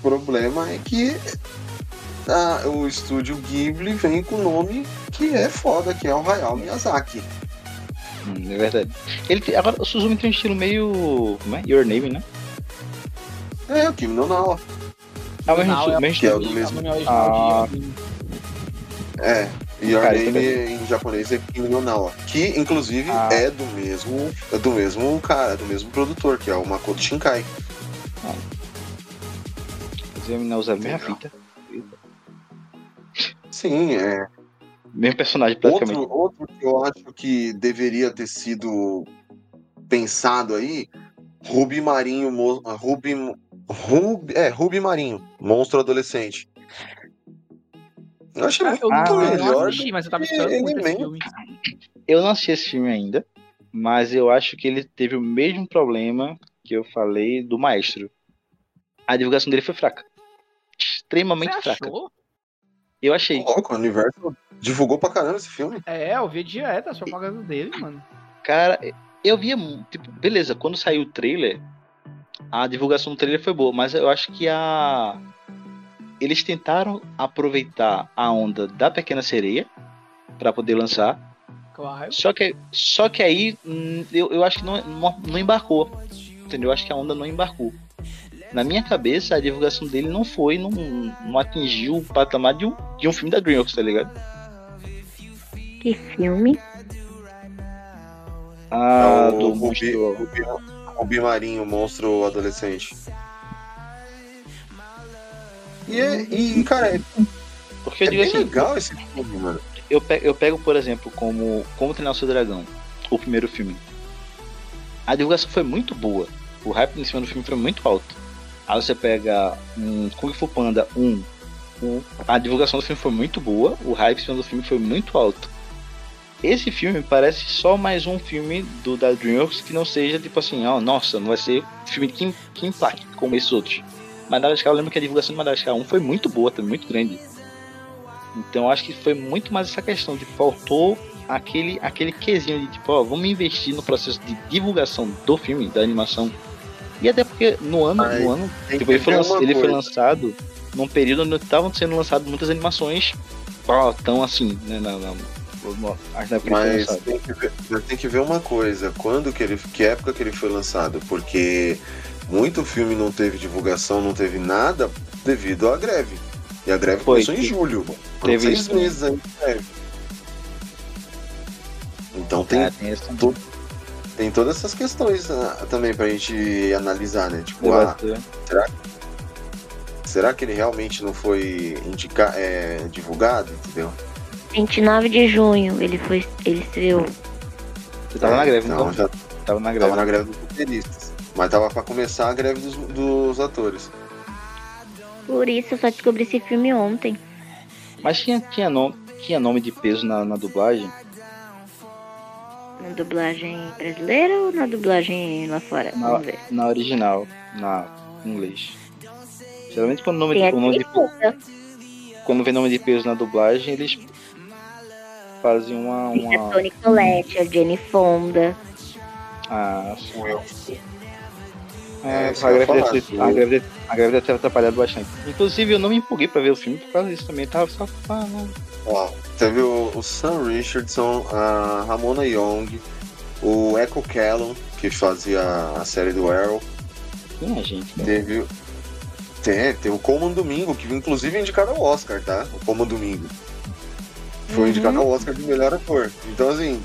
problema é que ah, o estúdio Ghibli vem com o nome que é foda, que é o Hayao Miyazaki. Hum, é verdade. Ele tem- agora o Suzumi tem um estilo meio. Como é? Your Name, né? É, o Kimi no Nawa. É o mesmo, Não, é- mesmo é o do É o mesmo. Ah. É, Your Cara, Name também. em japonês é Kimi no Nawa. Que inclusive Ah. é do mesmo. É do mesmo cara, do mesmo produtor, que é o Makoto Shinkai. Eles iam usar a mesma fita. Sim, é. Mesmo personagem, praticamente. Outro, outro que eu acho que deveria ter sido pensado aí, Ruby Marinho, mo- Ruby, Ruby, é, Ruby Marinho, monstro adolescente. Eu achei Ah, muito Eu eu melhor. assisti, mas eu tava esperando. Eu não assisti esse filme ainda, mas eu acho que ele teve o mesmo problema que eu falei do Maestro. A divulgação dele foi fraca. Extremamente Você fraca. achou? Eu achei. Louco, o universo divulgou pra caramba esse filme. É, eu vi direto as propagandas dele, mano. Cara, eu via, tipo, beleza, quando saiu o trailer, a divulgação do trailer foi boa, mas eu acho que a. Eles tentaram aproveitar a onda da Pequena Sereia pra poder lançar. Claro. Só que, só que aí hum, eu, eu acho que não, não, não embarcou. Entendeu? Eu acho que a onda não embarcou. Na minha cabeça, a divulgação dele não foi, não, não atingiu o patamar de um, de um filme da DreamWorks, tá ligado? Que filme? Ah, É o do Rubi, monstro. Rubi, Rubi Marinho, monstro adolescente. E, é, e cara, é, Porque eu é digo bem assim, legal esse filme, mano. eu pego, eu pego, por exemplo, como Como Treinar o Seu Dragão, o primeiro filme. A divulgação foi muito boa. O hype em cima do filme foi muito alto. Aí você pega um Kung Fu Panda 1. um- a divulgação do filme foi muito boa. O hype do filme foi muito alto. Esse filme parece só mais um filme do da DreamWorks que não seja tipo assim, ó, nossa, não vai ser filme que, que impacte como esses outros. Madagascar, eu lembro que a divulgação de Madagascar 1 foi muito boa, também muito grande. Então acho que foi muito mais essa questão de faltou aquele aquele quesinho de tipo, ó, vamos investir no processo de divulgação do filme, da animação. E até porque no ano, Mas no ano, tipo, ele foi, ver lança- uma ele foi lançado num período onde estavam sendo lançadas muitas animações ó, tão assim, né, na, na, na, Mas lançado. tem, que ver, mas tem que ver uma coisa, quando que ele. Que época que ele foi lançado? Porque muito filme não teve divulgação, não teve nada devido à greve. E a greve Foi, começou em julho. Teve seis isso, meses aí de greve. Então tem, É, tem esse tem todas essas questões ah, também pra gente analisar, né? Tipo, ah, debate. será que ele realmente não foi indica, é, divulgado, entendeu? 29 de junho ele foi. ele estreou. Você tava na greve, então, então? já Tava na greve. tava na greve dos roteiristas. Mas tava pra começar a greve dos, dos atores. Por isso eu só descobri esse filme ontem. Mas tinha, tinha, nome, tinha nome de peso na, na dublagem? Na dublagem brasileira ou na dublagem lá fora? Na, Vamos ver. na original, na inglês. Geralmente quando o nome, de, o nome de, quando vem nome de peso na dublagem, eles fazem uma. Tem a uma Toni Collette, a Jenny Fonda. a, É, a, isso a, greve falar. deve a, greve, a greve deve ter atrapalhado bastante. Inclusive eu não me empolguei pra ver o filme por causa disso também. Tava só. Ah. Ó, teve o, o Sam Richardson, a Ramona Young, o Echo Callum, que fazia a série do Arrow. Tinha gente. cara. Teve, tem, tem o Coleman Domingo, que inclusive é indicado ao Oscar, tá? O Coleman Domingo. Foi Uhum. indicado ao Oscar de melhor ator. Então, assim,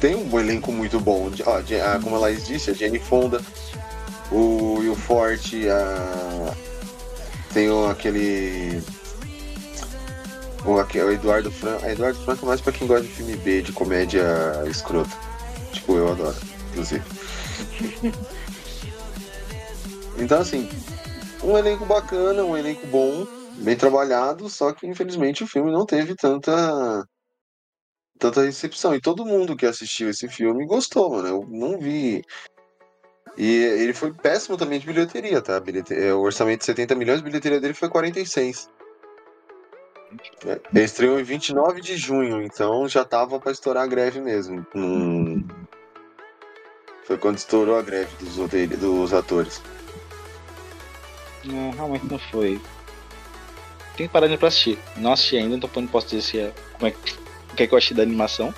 tem um elenco muito bom. Ó, Je- a- como a Laís disse, a Jenny Fonda, o Will Forte, a... tem aquele. O, o Eduardo Franco. A Eduardo Franco é mais pra quem gosta de filme B, de comédia escrota. Tipo, eu adoro, inclusive. Então, assim, um elenco bacana, um elenco bom, bem trabalhado, só que infelizmente o filme não teve tanta tanta recepção. E todo mundo que assistiu esse filme gostou, mano. Eu não vi. E ele foi péssimo também de bilheteria, tá? Bilhete... é, O orçamento de 70 milhões, a bilheteria dele foi 46. É, Ele estreou em 29 de junho, então já tava pra estourar a greve mesmo. Hum. Foi quando estourou a greve dos, dos atores. Não, realmente não foi. Tem que parar de pra assistir. Não assisti ainda, então não posso dizer se é, como é, que- que é que eu achei da animação.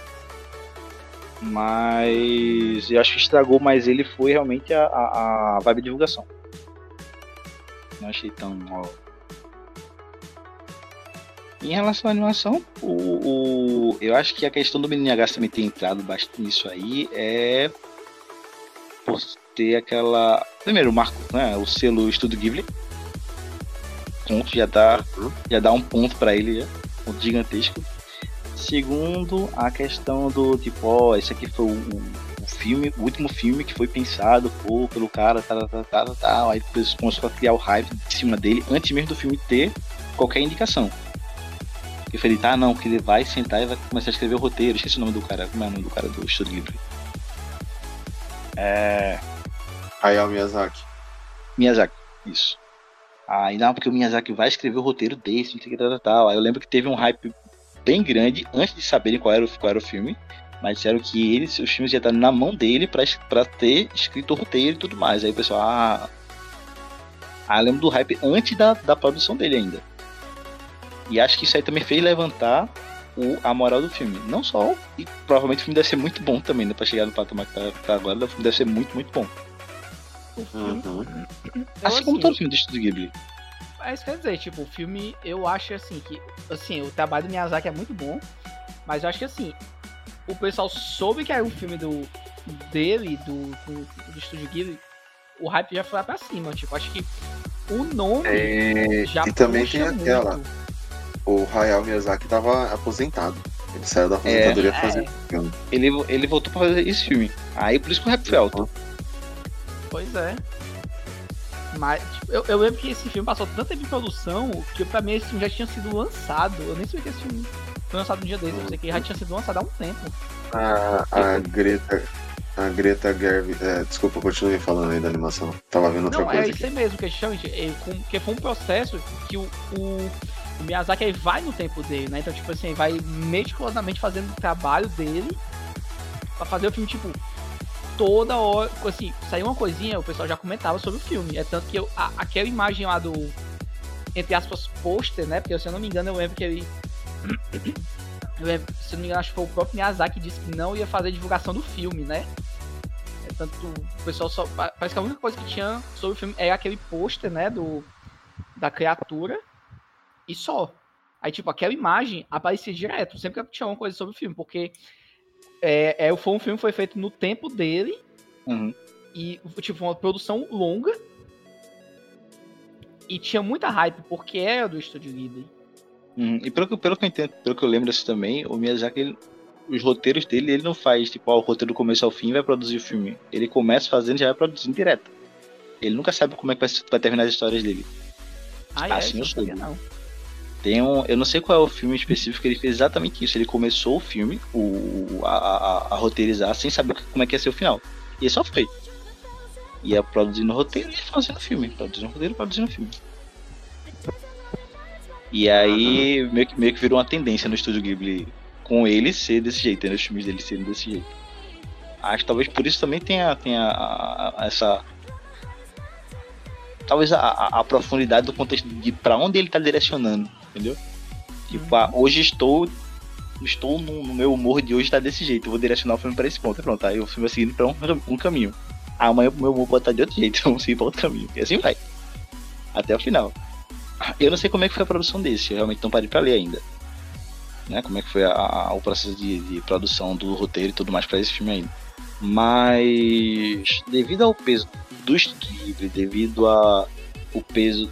Mas eu acho que estragou mais ele foi realmente a, a, a vibe de divulgação. Não achei tão. Ó. Em relação à animação, o, o- eu acho que a questão do Menino H também ter entrado bastante nisso aí é por ter aquela. Primeiro, o Marco, né? O selo Estúdio Ghibli. Ponto, já dá, já dá um ponto pra ele, já, um ponto gigantesco. Segundo, a questão do tipo, ó, esse aqui foi o, o- filme, o último filme que foi pensado pô, pelo cara, tal, tal, tal, tal. Aí depois começou a criar o hype em cima dele antes mesmo do filme ter qualquer indicação. Eu falei, tá, não, que ele vai sentar e vai começar a escrever o roteiro. Esqueci o nome do cara, como é o nome do cara do Estúdio Ghibli? É. Hayao Miyazaki. Miyazaki, isso. Aí não, porque o Miyazaki vai escrever o roteiro desse, não sei o que tal, tal. Aí eu lembro que teve um hype bem grande antes de saberem qual era o, qual era o filme. Mas disseram que ele, os filmes já estavam na mão dele pra ter escrito o roteiro e tudo mais. Aí o pessoal, ah. Ah, lembro do hype antes da, da produção dele ainda. E acho que isso aí também fez levantar o, a moral do filme. Não só, e provavelmente o filme deve ser muito bom também, né? Pra chegar no patamar que tá, tá agora, o filme deve ser muito, muito bom. Uhum. Assim como assim, todo filme do Estúdio Ghibli. É isso que quer dizer, tipo, o filme, eu acho assim, que, assim, o trabalho do Miyazaki é muito bom, mas eu acho que assim, o pessoal soube que era um filme do dele, do, do, do Estúdio Ghibli, o hype já foi lá pra cima, tipo, acho que o nome É, já e também tem aquela. muito. O Hayao Miyazaki tava aposentado. Ele saiu da aposentadoria É, fazer é. filme. Ele, ele voltou pra fazer esse filme. Aí por isso que o rap foi alto. Pois é. Mas, tipo, eu, eu lembro que esse filme passou tanto tempo em produção que pra mim esse filme já tinha sido lançado. Eu nem sabia que esse filme foi lançado um dia desses, eu pensei que já tinha sido lançado há um tempo. A, a Greta. A Greta Gerwig. É, desculpa, continue falando aí da animação. Tava vendo outra Não, é coisa isso aqui. aí mesmo, que é justamente, é, com- que foi um processo que o, o, o Miyazaki aí vai no tempo dele, né? Então, tipo assim, vai meticulosamente fazendo o trabalho dele pra fazer o filme, tipo, toda hora, assim, saiu uma coisinha, o pessoal já comentava sobre o filme. É tanto que eu, a- aquela imagem lá do, entre aspas, pôster, né? Porque se eu não me engano, eu lembro que ele. Eu lembro, se eu não me engano, acho que foi o próprio Miyazaki que disse que não ia fazer divulgação do filme, né? É tanto o pessoal só. pa- Parece que a única coisa que tinha sobre o filme é aquele pôster, né? Do, da criatura. E só. Aí, tipo, aquela imagem aparecia direto, sempre que tinha uma coisa sobre o filme, porque é, é, foi um filme que foi feito no tempo dele Uhum. e, tipo, uma produção longa. E tinha muita hype, porque era do Estúdio Ghibli. Uhum. E pelo que, pelo que eu entendo, pelo que eu lembro assim também, o Miyazaki, ele- os roteiros dele, ele não faz, tipo, ó, o roteiro do começo ao fim vai produzir o filme. Ele começa fazendo e já vai produzindo direto. Ele nunca sabe como é que vai, vai terminar as histórias dele. Ah, é, Assim eu isso eu soube. não. Tem um, eu não sei qual é o filme específico que ele fez exatamente isso. Ele começou o filme, o, a, a- a roteirizar, sem saber como é que ia ser o final. E ele só foi. Ia produzindo roteiro e fazendo filme. Produzindo roteiro, produzindo filme. E aí meio que, meio que virou uma tendência no estúdio Ghibli com ele ser desse jeito, né? Os filmes dele serem desse jeito. Acho que talvez por isso também tenha, tenha a- a- essa. Talvez a, a- profundidade do contexto de pra onde ele tá direcionando, entendeu? Tipo, ah, hoje estou. Estou no, no meu humor de hoje tá desse jeito. Eu vou direcionar o filme pra esse ponto. Pronto, aí o filme vai seguindo pra um, um caminho. Amanhã o meu humor pode estar de outro jeito, vamos seguir pra outro caminho. E assim vai. Até o final. Eu não sei como é que foi a produção desse, eu realmente não parei pra ler ainda. Né? Como é que foi a- a- o processo de, de produção do roteiro e tudo mais pra esse filme ainda. Mas devido ao peso do Ghibli, devido a o peso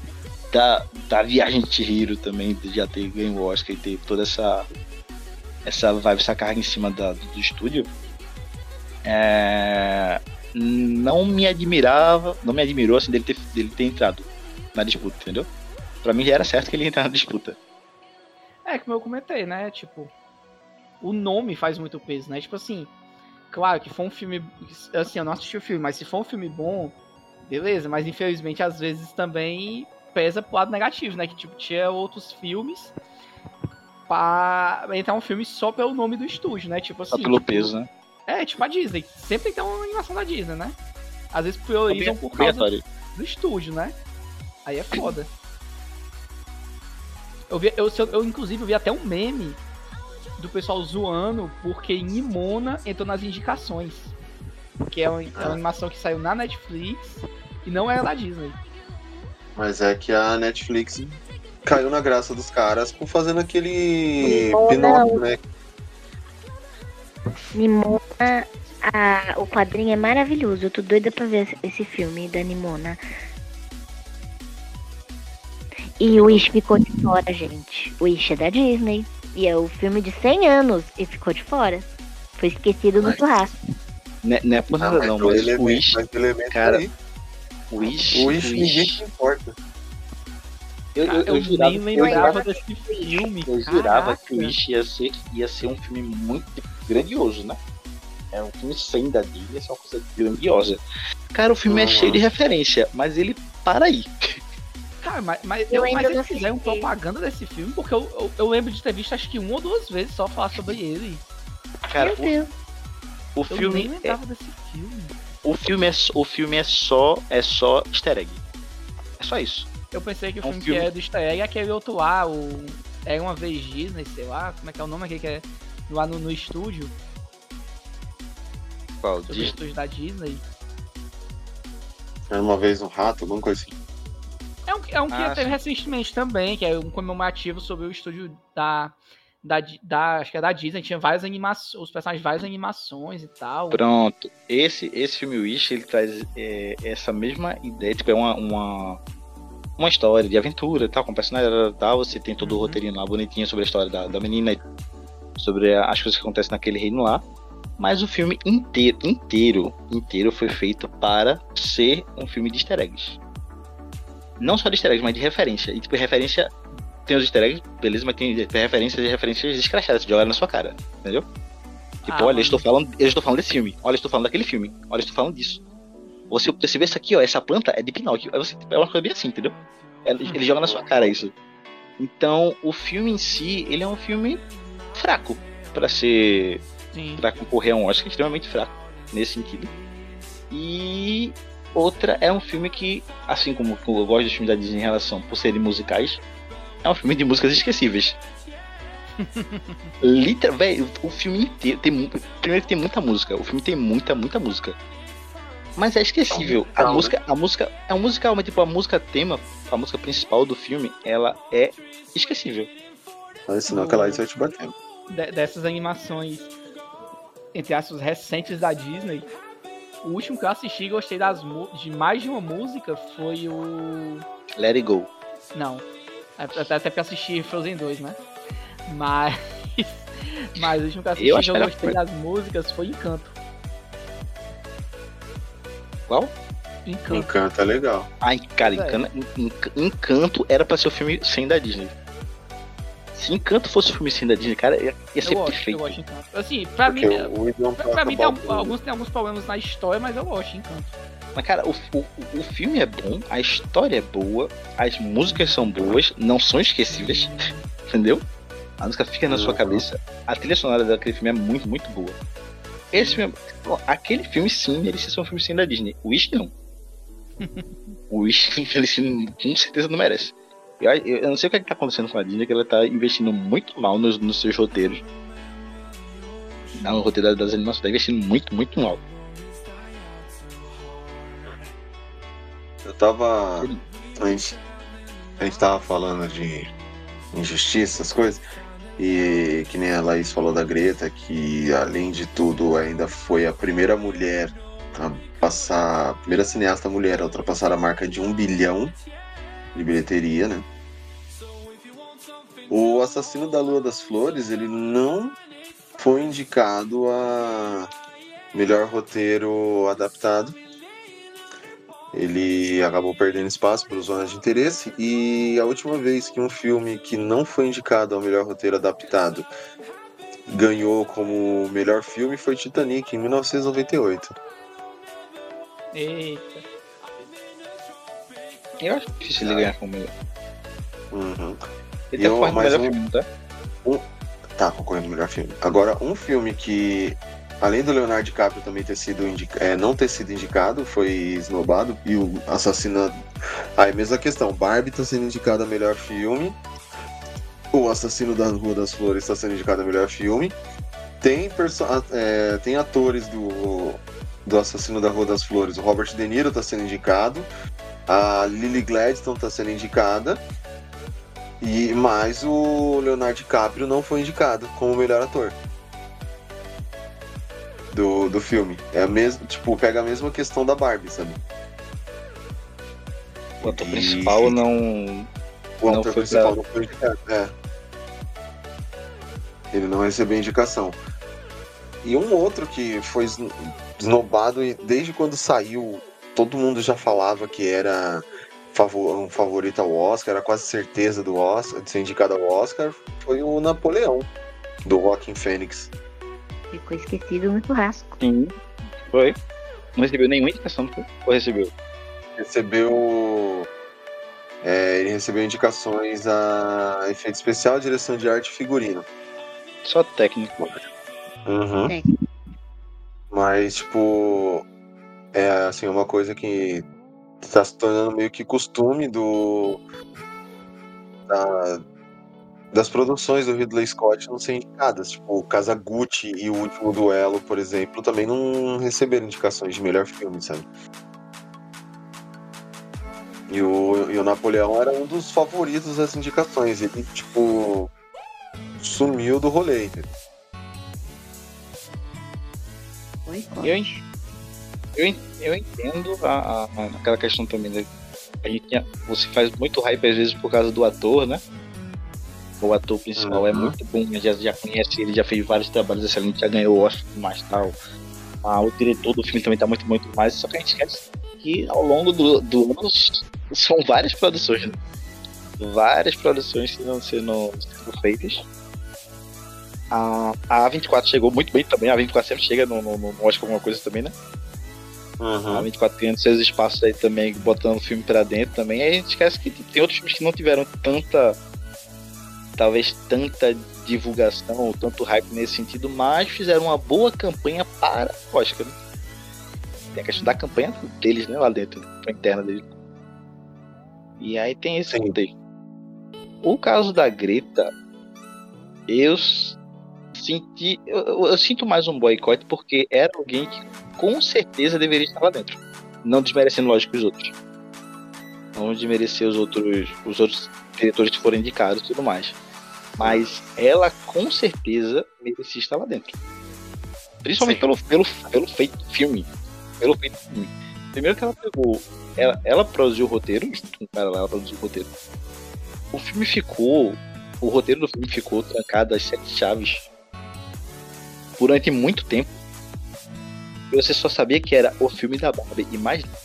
da, da viagem de Chihiro também, de já ter ganho o Oscar e ter toda essa essa vibe, essa carga em cima da- do estúdio, é, não me admirava, não me admirou assim dele ter, dele ter entrado na disputa, entendeu? Pra mim já era certo que ele ia entrar na disputa. É, como eu comentei, né? Tipo, o nome faz muito peso, né? Tipo assim, claro que foi um filme. Assim, eu não assisti o filme, mas se for um filme bom, beleza, mas infelizmente às vezes também pesa pro lado negativo, né? Que tipo, tinha outros filmes pra entrar um filme só pelo nome do estúdio, né? Tipo assim. Só pelo tipo, peso, né? É, tipo a Disney. Sempre tem que ter uma animação da Disney, né? Às vezes priorizam por causa Obrigatório. do estúdio, né? Aí é foda. Eu, vi, eu, eu, eu, inclusive, vi até um meme do pessoal zoando porque Nimona entrou nas indicações. Que é uma, é uma animação que saiu na Netflix e não era da Disney. Mas é que a Netflix caiu na graça dos caras por fazendo aquele Não, Pinóquio, não. né? Nimona, a- o quadrinho é maravilhoso. Eu tô doida pra ver esse- filme da Nimona. E o Wish ficou de fora, gente. O Wish é da Disney. E é o filme de 100 anos e ficou de fora. Foi esquecido no Mas- churrasco. Não é- não é por nada não, o mas o Wish, mas cara, aí. O Wish, O Wish o ninguém Wish, se importa. eu, Cara, eu, eu eu, jurava, nem eu lembrava jurava, desse filme. eu jurava caraca. que o Wish ia ser, ia ser um filme muito grandioso, né? É um filme sem da Disney, ia ser uma coisa grandiosa. Cara, o filme é Uhum. cheio de referência, mas ele para aí. Cara, mas, mas, Eu mas eles fizeram propaganda desse filme porque eu, eu, eu lembro de ter visto acho que uma ou duas vezes só falar sobre ele. Cara, Meu Deus. o, o Eu nem filme é, lembrava desse filme. O filme é o filme é só é só easter egg. É só isso. Eu pensei que o É um filme, filme- que é do easter egg é aquele outro lá, o Era uma vez Disney, sei lá, como é que é o nome aqui que é lá no, no estúdio, Qual? sobre o Disney? estúdio da Disney. Era uma vez um rato, alguma coisa assim. É um, é um que Ah, teve sim. recentemente também, que é um comemorativo sobre o estúdio da. Da, da, acho que é da Disney, tinha várias animações, os personagens várias animações e tal. Pronto. Esse, esse filme Wish, ele traz é, essa mesma ideia, tipo, é uma, uma, uma história de aventura e tal, com personagem tal, você tem todo o Uhum. roteirinho lá bonitinho sobre a história da, da menina, sobre as coisas que acontecem naquele reino lá. Mas o filme inteiro, inteiro, inteiro foi feito para ser um filme de easter eggs. Não só de easter eggs, mas de referência. E tipo, referência tem os easter eggs, beleza, mas tem referências e referências escrachadas, jogaram na sua cara, entendeu? Tipo, Ah, olha, eu estou falando, eu estou falando desse filme. Olha, eu estou falando daquele filme. Olha, eu estou falando disso. Você, vê isso aqui, ó, essa planta é de Pinóquio. Aí você, é uma coisa bem assim, entendeu? Ele, ele joga na sua cara isso. Então, o filme em si, ele é um filme fraco para ser para concorrer a um Oscar, extremamente fraco nesse sentido. E outra é um filme que, assim como eu gosto dos filmes da Disney em relação por serem musicais, é um filme de músicas esquecíveis. Literal, velho, o filme inteiro tem primeiro que tem muita música, o filme tem muita, muita música. Mas é esquecível. A música, a música é um musical, mas tipo a música tema, a música principal do filme, ela é esquecível. Mas senão aquela aí você vai te bater. de- dessas animações, entre aspas, recentes da Disney, o último que eu assisti e gostei das de mais de uma música foi o. Let It Go. Não. Até, até porque eu assisti Frozen 2, né? Mas. Mas o último que eu assisti Eu eu gostei das músicas foi Encanto. Qual? Encanto. Encanto é legal. Ai, cara, É. Encana- Enc- Encanto era pra ser o filme sem da Disney. Se Encanto fosse o filme sem da Disney, cara, ia, ia ser Eu gosto, eu perfeito. gosto de Encanto. Assim, pra mim, Porque William pra, pra mim tem, al- alguns tem alguns problemas na história, mas eu gosto de Encanto. Mas, cara, o, o, o filme é bom, a história é boa, as músicas são boas, não são esquecíveis, entendeu? A música fica na sua Uhum. cabeça. A trilha sonora daquele filme é muito, muito boa. Esse filme, bom, aquele filme sim merecia ser um filme sim da Disney. O Wish não. o Wish, ele com certeza não merece. Eu, eu, eu não sei o que, é que tá acontecendo com a Disney, que ela tá investindo muito mal nos, nos seus roteiros. No roteiro das animações, tá investindo muito, muito mal. Eu tava. A gente, a gente tava falando de injustiça, essas coisas. E que nem a Laís falou da Greta, que além de tudo ainda foi a primeira mulher a passar. A primeira cineasta mulher a ultrapassar a marca de um bilhão de bilheteria, né? O Assassino da Lua das Flores, ele não foi indicado a melhor roteiro adaptado. Ele acabou perdendo espaço por zonas de interesse e a última vez que um filme que não foi indicado ao melhor roteiro adaptado ganhou como melhor filme foi Titanic em 1998. Eita. Eu acho difícil ele ganhar como melhor. Uhum. Ele tá eu- concorrendo melhor um- filme, não tá? Tá concorrendo melhor filme. Agora, um filme que, além do Leonardo DiCaprio também ter sido é, não ter sido indicado, foi esnobado, e o Assassino. Aí, mesma questão, Barbie tá sendo indicado a melhor filme. O Assassino da Rua das Flores está sendo indicado a melhor filme. Tem, é, tem atores do, do Assassino da Rua das Flores. O Robert De Niro está sendo indicado. A Lily Gladstone está sendo indicada. E mais o Leonardo DiCaprio não foi indicado como melhor ator do, do filme. É a mesma, tipo, pega a mesma questão da Barbie, sabe? O ator E- principal não. O Não ator principal pra- não foi indicado. É. Ele não recebeu indicação. E um outro que foi esnobado e desde quando saiu, todo mundo já falava que era um favorito ao Oscar, era quase certeza do Oscar, de ser indicado ao Oscar, foi o Napoleão, do Joaquin Phoenix. Ficou esquecido no churrasco. Sim. Foi. Não recebeu nenhuma indicação, não foi? Ou recebeu? Recebeu. é, ele recebeu indicações a efeito especial, direção de arte e figurino. Só técnico. Uhum. É. Mas, tipo, é assim, uma coisa que tá se tornando meio que costume do. da- das produções do Ridley Scott não serem indicadas. Tipo, Kazaguchi e o Último Duelo, por exemplo, também não receberam indicações de melhor filme, sabe? E o, e o Napoleão era um dos favoritos das indicações. Ele, tipo, sumiu do rolê. entendeu? Eu, eu, eu entendo a, a- aquela questão também. Né? A gente você faz muito hype às vezes por causa do ator, né? O ator principal é Uhum. muito bom, já, já conhece ele, já fez vários trabalhos excelentes, já ganhou Oscar e mais tal. Ah, o diretor do filme também tá muito, muito mais. Só que a gente esquece que ao longo do, do ano são várias produções, né? Várias produções que estão sendo, sendo feitas. A, a A24 chegou muito bem também. A A24 sempre chega no, no, no Oscar alguma coisa também, né? A 24 tem seus espaços aí também, botando o filme pra dentro também. Aí a gente esquece que tem outros filmes que não tiveram tanta. Talvez tanta divulgação ou tanto hype nesse sentido, mas fizeram uma boa campanha para o Oscar. Né? Tem a questão da campanha deles, né? Lá dentro, a interna deles. E aí tem esse Sim. contexto. O caso da Greta, eu senti. Eu, eu- eu sinto mais um boicote porque era alguém que com certeza deveria estar lá dentro. Não desmerecendo, lógico, os outros. Não desmerecer os outros, os outros diretores que foram indicados e tudo mais. Mas ela com certeza merecia estar lá dentro. Principalmente Sim. pelo, pelo, pelo feito do filme. Pelo feito do filme. Primeiro que ela pegou. Ela, ela produziu o roteiro, junto com o cara lá, ela produziu o roteiro. O filme ficou. O roteiro do filme ficou trancado às sete chaves durante muito tempo. E você só sabia que era o filme da Barbie e mais nada.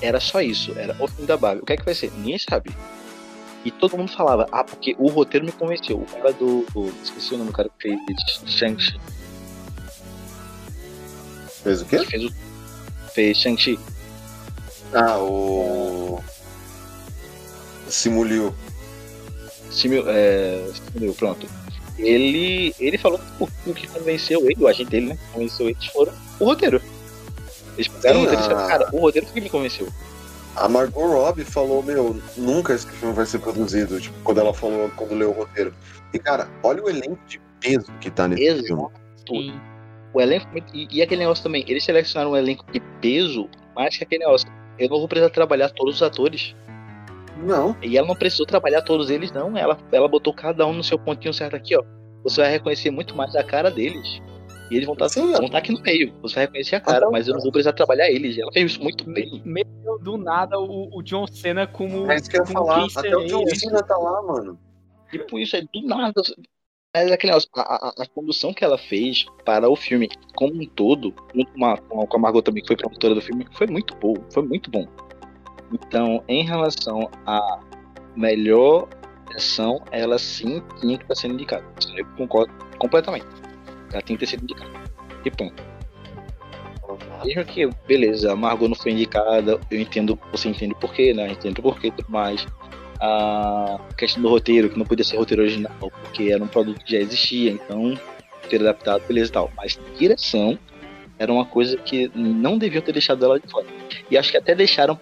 Era só isso, era o filme da Barbie. O que é que vai ser? Ninguém sabe. E todo mundo falava, ah, porque o roteiro me convenceu. O cara do. do- esqueci o nome do cara que fez Shang-Chi. Fez o quê? Fez o. Fez Shang-Chi. Ah, o. Simuliu. Simil, é, Simil, pronto. Ele, ele falou que o, o que convenceu ele, o agente dele, né? Convenceu eles foram o roteiro. Eles Sim, o roteiro e disseram, a- cara, o roteiro que me convenceu. A Margot Robbie falou, meu, nunca esse filme vai ser produzido, tipo, quando ela falou, quando leu o roteiro. E, cara, olha o elenco de peso que tá nesse Exato. filme. Sim. O elenco. E, e aquele negócio também, eles selecionaram um elenco de peso, mais que aquele negócio. Eu não vou precisar trabalhar todos os atores. Não, E ela não precisou trabalhar todos eles, não. Ela, ela botou cada um no seu pontinho certo aqui, ó. Você vai reconhecer muito mais a cara deles. E eles vão estar Sim, vão tá aqui no meio. Você vai reconhecer a cara, Então, mas eu não vou precisar trabalhar eles. Ela fez isso muito bem. Meteu do nada o, o John Cena como. é isso que eu ia falar. Até o John. Cena tá lá, mano. Tipo, isso é do nada. Mas aquele negócio, a, a, a condução que ela fez para o filme como um todo, junto com a, com a Margot também, que foi promotora do filme, foi muito bom. Foi muito bom. Então, em relação a melhor ação, ela sim tinha que estar sendo indicada. Eu concordo completamente. Ela tinha que ter sido indicada. E ponto. Mesmo que, beleza, a Margot não foi indicada, eu entendo, você entende o porquê, né? Eu entendo o porquê e tudo mais. A questão do roteiro, que não podia ser roteiro original, porque era um produto que já existia, então ter adaptado, beleza e tal. Mas direção era uma coisa que não deviam ter deixado ela de fora. E acho que até deixaram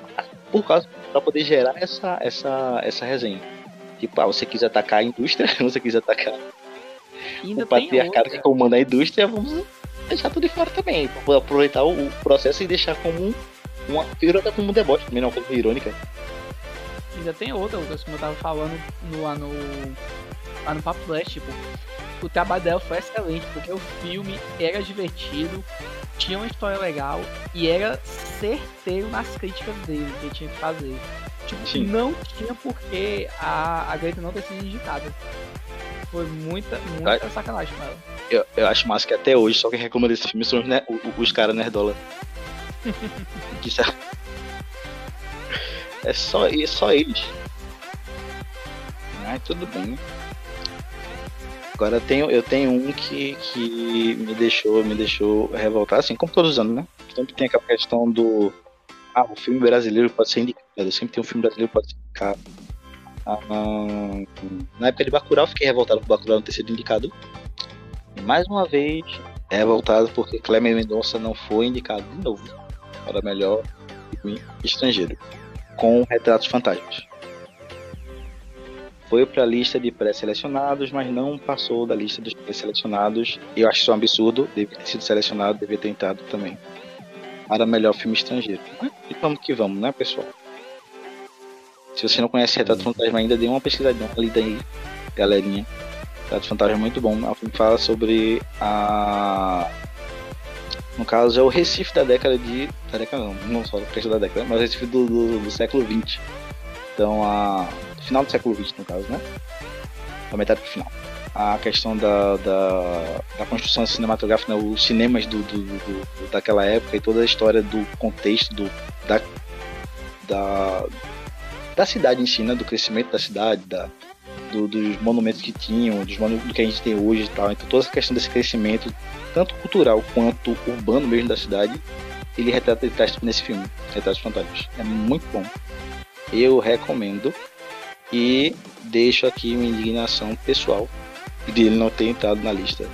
por causa para poder gerar essa, essa, essa resenha. Tipo, ah, você quis atacar a indústria, você quis atacar ainda o patriarcado que comanda a indústria, vamos deixar tudo de fora também. Pra aproveitar o, o processo e deixar como um- uma figura até como um deboche, também não como irônica. Ainda tem outra, Lucas, como eu tava falando no, lá no. Lá no Papo Flash, tipo, o trabalho dela foi excelente, porque o filme era divertido, tinha uma história legal e era certeiro nas críticas dele, que ele tinha que fazer. Tipo, Sim. não tinha porquê a, a Greta não ter sido indicada. Foi muita, muita sacanagem com ela. Eu, eu acho massa que até hoje só quem reclama desse filme são os, ne- o- o- os caras nerdola. que isso é... é só, é só eles. Ai, tudo bem. né? Agora eu tenho, eu tenho um que, que me deixou, me deixou revoltar, assim como todos os anos, né? Sempre tem aquela questão do. Ah, o filme brasileiro pode ser indicado. Sempre tem um filme brasileiro que pode ser indicado. Ah, na época de Bacurau, fiquei revoltado por Bacurau não ter sido indicado. E mais uma vez, é revoltado porque Cleber Mendonça não foi indicado de novo para melhor filme estrangeiro, com Retratos Fantasmas. foi para a lista de pré-selecionados, mas não passou da lista dos pré-selecionados. Eu acho isso um absurdo, devia ter sido selecionado, devia ter entrado também. Para melhor filme estrangeiro. E vamos que vamos, né, pessoal? Se você não conhece Retrato Fantasma ainda, dê uma pesquisadinha, uma lida aí, galerinha. Retrato Fantasma é muito bom. O filme fala sobre a. No caso, é o Recife da década de. Da década não, não só da década, mas o Recife do, do, do século XX. Então, a final do século XX, no caso, né? Da metade pro final. A questão da, da, da construção cinematográfica, né? os cinemas do, do, do, daquela época e toda a história do contexto do, da, da, da cidade em si, né? Do crescimento da cidade, da, do, dos monumentos que tinham, dos monumentos que a gente tem hoje e tal. Então toda essa questão desse crescimento, tanto cultural quanto urbano mesmo da cidade, ele retrata ele traz nesse filme, Retratos Fantásticos. É muito bom. Eu recomendo. E deixo aqui uma indignação pessoal de ele não ter entrado na lista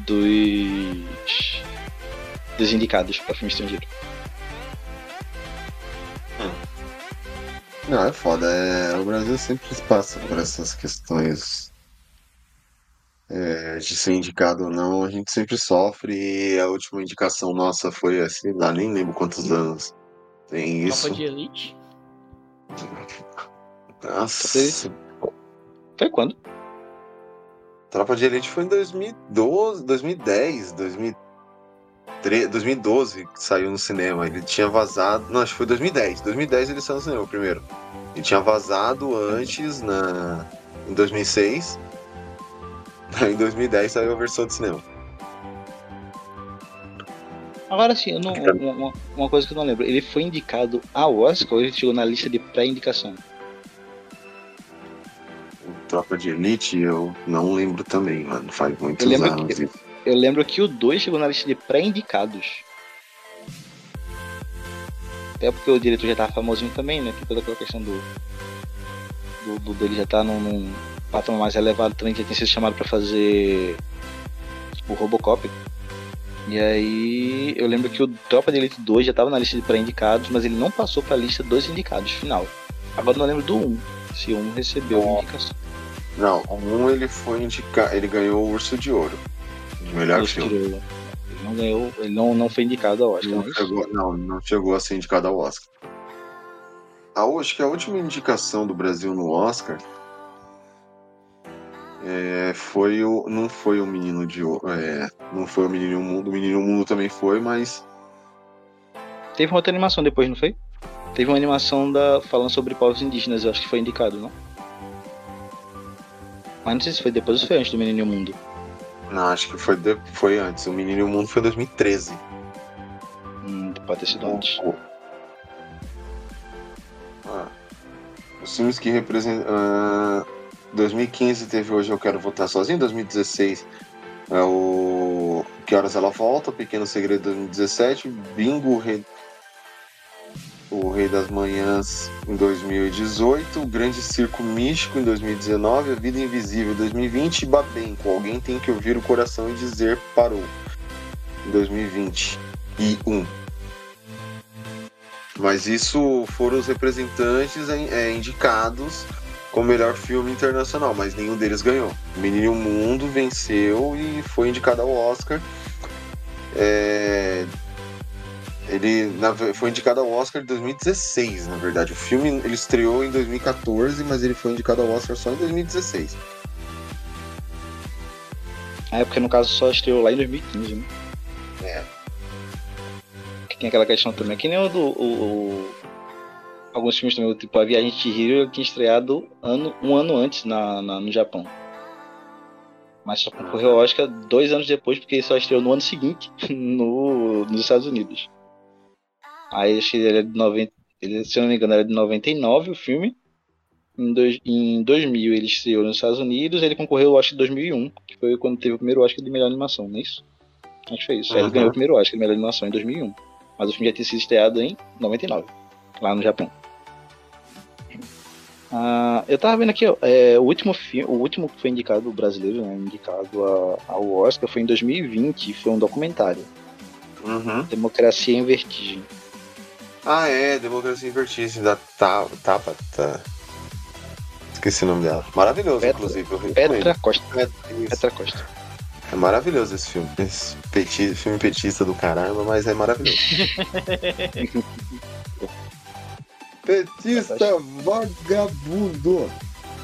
dos, dos indicados para filme estrangeiro. Não, é foda. É, o Brasil sempre passa por essas questões é, de ser indicado ou não. A gente sempre sofre e a última indicação nossa foi assim, lá nem lembro quantos anos tem isso. Copa de Elite? Nossa. Foi quando? Tropa de Elite foi em 2012, 2010, 2013, 2012 que saiu no cinema. Ele tinha vazado. Não, acho que foi 2010. 2010 ele saiu no cinema primeiro. Ele tinha vazado antes, na, em 2006. Em 2010 saiu a versão de cinema. Agora sim, não, uma, uma, coisa que eu não lembro. Ele foi indicado ao Oscar ou ele chegou na lista de pré-indicação? Tropa de Elite, eu não lembro também, mano. Faz muitos anos. Que, eu lembro que o 2 chegou na lista de pré-indicados. Até porque o diretor já tava famosinho também, né? Tem toda aquela questão do. do, do dele já tá num, num patamar mais elevado também, que já tinha sido chamado pra fazer. Tipo, Robocop. E aí eu lembro que o Tropa de Elite 2 já tava na lista de pré-indicados, mas ele não passou pra lista dos indicados final. Agora não lembro do 1, se o 1 recebeu oh. indicação. Não, um ele foi indicado. Ele ganhou o Urso de Ouro. Melhor filme. Ele não ganhou. Ele não, não foi indicado ao Oscar. Não, não, chegou, não, não chegou a ser indicado ao Oscar. A, acho que a última indicação do Brasil no Oscar é, foi o. Não foi o Menino de é, Não foi o Menino Mundo. O Menino Mundo também foi, mas. Teve uma outra animação depois, não foi? Teve uma animação da, falando sobre povos indígenas, eu acho que foi indicado, não? Mas não sei se foi depois ou foi antes do Menino Mundo. Não, acho que foi, de... foi antes. O Menino e o Mundo foi em 2013. Hum, pode ter sido antes. Ah, os filmes que representam. Uh, 2015 teve Hoje Eu Quero Votar Sozinho. 2016 é o Que Horas Ela Volta. Pequeno Segredo 2017. Bingo Rei o Rei das Manhãs em 2018, O Grande Circo Místico em 2019, A Vida Invisível em 2020 e Babenco, Alguém Tem Que Ouvir o Coração e Dizer Parou em 2020 e um. Mas isso foram os representantes é, indicados como melhor filme internacional, mas nenhum deles ganhou. Menino Mundo venceu e foi indicado ao Oscar. É, ele na, foi indicado ao Oscar em 2016, na verdade. O filme ele estreou em 2014, mas ele foi indicado ao Oscar só em 2016. É, porque no caso só estreou lá em 2015, né? É. Que tem aquela questão também, que nem o do. O, o, alguns filmes também, tipo A Viagem de Chihiro, tinha estreado ano, um ano antes na, na no Japão. Mas só concorreu ao Oscar dois anos depois, porque ele só estreou no ano seguinte no, nos Estados Unidos. Aí acho que ele é de 90. Ele, se eu não me engano, era de 99 o filme. Em, dois, em 2000 ele estreou nos Estados Unidos. Ele concorreu, acho que em 2001, que foi quando teve o primeiro Oscar de melhor animação, não é isso? Acho que foi isso. Uhum. Ele ganhou o primeiro Oscar de melhor animação em 2001. Mas o filme já tinha sido estreado em 99, lá no Japão. Ah, eu tava vendo aqui, ó, é, o último filme, o último que foi indicado brasileiro, né, indicado a, ao Oscar foi em 2020, foi um documentário. Uhum. Democracia em Vertigem. Ah, é, Democracia em Vertigem, da Tabata. Esqueci o nome dela. Maravilhoso, Petra- inclusive. eu. Petra Costa. Isso. Petra Costa. É maravilhoso esse filme. Esse peti- filme petista do caramba, mas é maravilhoso. petista vagabundo.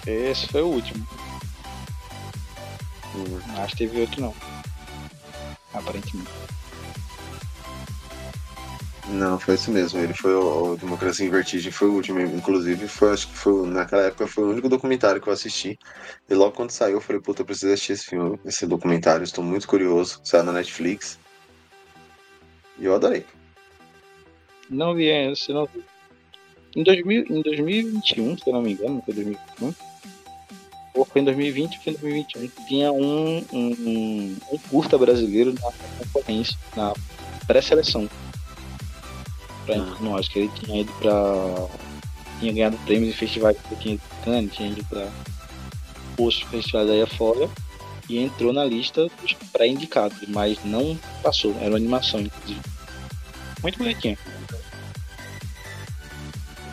Esse foi o último. Hum. Acho que teve outro não. Aparentemente. Não, foi isso mesmo. Ele foi o, o Democracia em Vertigem, foi o último. Inclusive, foi, acho que foi naquela época foi o único documentário que eu assisti. E logo quando saiu, eu falei, puta, eu preciso assistir esse filme, esse documentário. Estou muito curioso. Saiu na Netflix. E eu adorei. Não vi esse, não. Em, 2000, em 2021, se eu não me engano, não foi 2021. Ou foi em 2020 ou foi em 2021. Tinha um, um, um curta brasileiro na concorrência, na pré-seleção. Pra entrar no Oscar. Ele tinha ido pra. Tinha ganhado prêmios em festivais. Pra Cannes, tinha ido pra outros festivais aí afora. E entrou na lista dos pré-indicados, mas não passou. Era uma animação, inclusive. Muito bonitinho.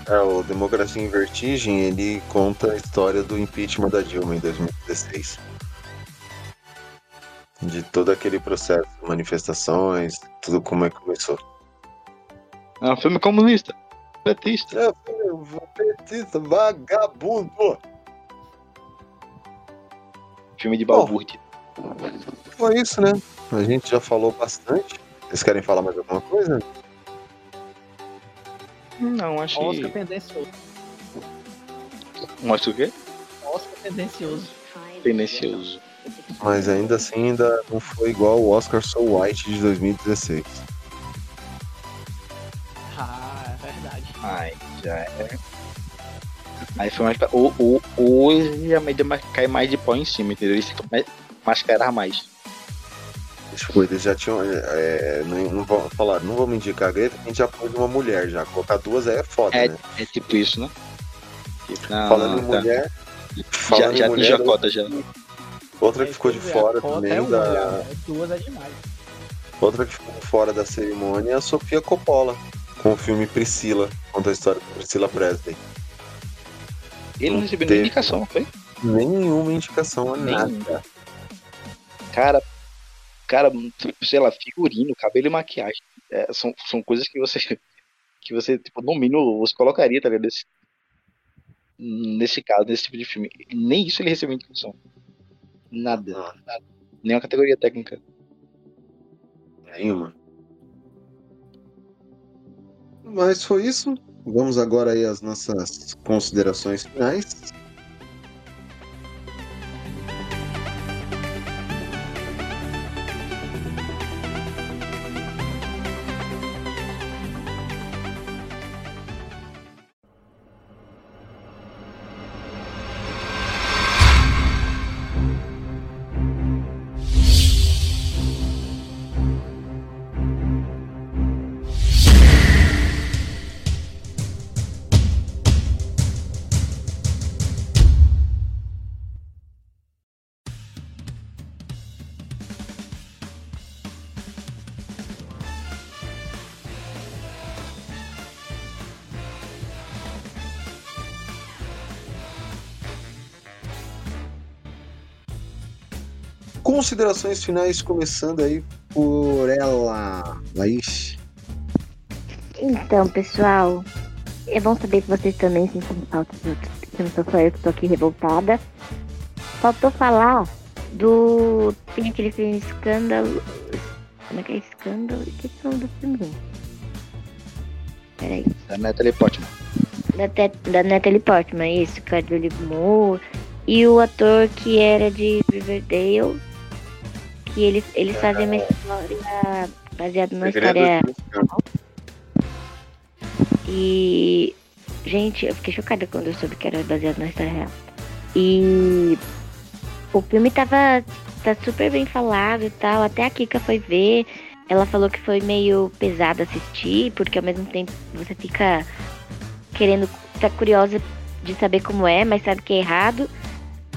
É, o Democracia em Vertigem, ele conta a história do impeachment da Dilma em 2016. De todo aquele processo, manifestações, tudo como é que começou. É um filme comunista. Petista. É, petista, vagabundo! Filme de balbúrdia. Foi isso, né? A gente já falou bastante. Vocês querem falar mais alguma coisa? Não, acho Oscar que. tendencioso. Mostra o quê? Oscar tendencioso. Tendencioso. Mas ainda assim, ainda não foi igual o Oscar So White de 2016. Já é. Aí foi mais pra. o- o- Hoje a média mais- cai mais de pau em cima, entendeu? Isso fica mais, mascarar mais. Tipo, eles já tinham. é, não, não vão falar, não vamos indicar a Greta, a gente já pôs uma mulher já. Colocar duas aí é foda, É, né? é tipo isso, né? Não, Falando não, em tá. mulher. Já, Falando já em atingiu a mulher, cota já. outra que ficou de é, fora também é da. é Duas é demais. Outra que ficou fora da cerimônia é a Sofia Coppola, com o filme Priscila, conta a história da Priscila Presley. Ele não Não recebeu nem indicação, não foi? Nenhuma indicação a nada. Cara, cara, sei lá, figurino, cabelo e maquiagem. É, são, são coisas que você, que você, tipo, no mínimo, você colocaria, tá ligado? Nesse, nesse caso, nesse tipo de filme. Nem isso ele recebeu indicação. Nada. Nada. Nenhuma categoria técnica. Nenhuma. Mas foi isso. Vamos agora aí às nossas considerações finais. Considerações finais, começando aí por ela, Laís. Então, pessoal, é bom saber que vocês também sentem falta dos outros. Eu não sou só eu que tô aqui revoltada. Faltou falar do. Tem aquele filme Escândalo. Como é que é Escândalo? Que é o nome do filme? Peraí. Da Natalie Portman. Da, Te- da Natalie Portman, isso, a Julie Moore. E o ator que era de Riverdale. Que eles, eles fazem uma história baseada numa história. E. Gente, eu fiquei chocada quando eu soube que era baseado na história real. E. O filme tava. Tá super bem falado e tal. Até a Kika foi ver. Ela falou que foi meio pesado assistir, porque ao mesmo tempo você fica querendo. tá curiosa de saber como é, mas sabe que é errado.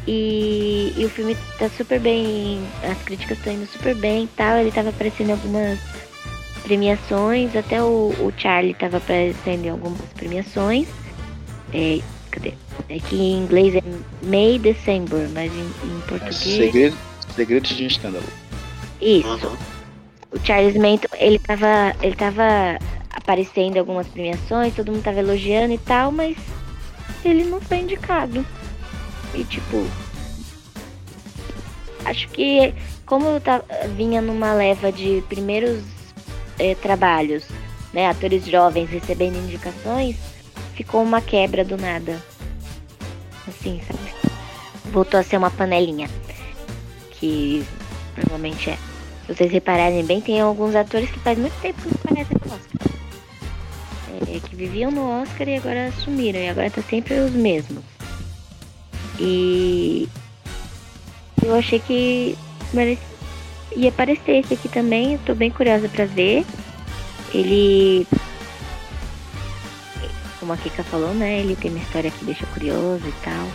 E, e o filme tá super bem. As críticas estão indo super bem e tal. Ele tava aparecendo em algumas premiações, até o, o Charlie tava aparecendo em algumas premiações. É, cadê? É que em inglês é May December, mas em, em português. Segredo, segredos de um escândalo. Isso. Uhum. O Charles Manson, ele tava, ele tava aparecendo em algumas premiações, todo mundo tava elogiando e tal, mas ele não foi indicado. E tipo, acho que como eu tava, vinha numa leva de primeiros eh, trabalhos, né, atores jovens recebendo indicações, ficou uma quebra do nada. Assim, sabe? Voltou a ser uma panelinha. Que provavelmente é. Se vocês repararem bem, tem alguns atores que faz muito tempo que não aparecem no Oscar. É, que viviam no Oscar e agora sumiram. E agora tá sempre os mesmos. E eu achei que merece- ia aparecer esse aqui também. Eu tô bem curiosa pra ver. Ele. Como a Kika falou, né? Ele tem uma história que deixa curioso e tal.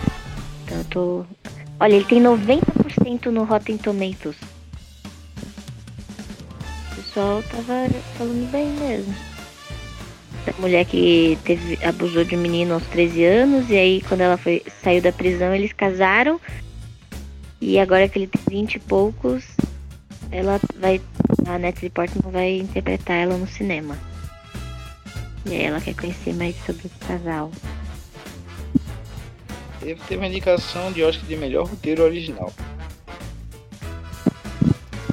Então eu tô. Olha, ele tem 90% no Rotten Tomatoes. O pessoal tava falando bem mesmo. Da mulher que teve, abusou de um menino aos 13 anos e aí quando ela foi, saiu da prisão eles casaram. E agora que ele tem 20 e poucos, ela vai. A Natalie Portman vai interpretar ela no cinema. E aí ela quer conhecer mais sobre esse casal. Ele teve uma indicação de Oscar de melhor roteiro original.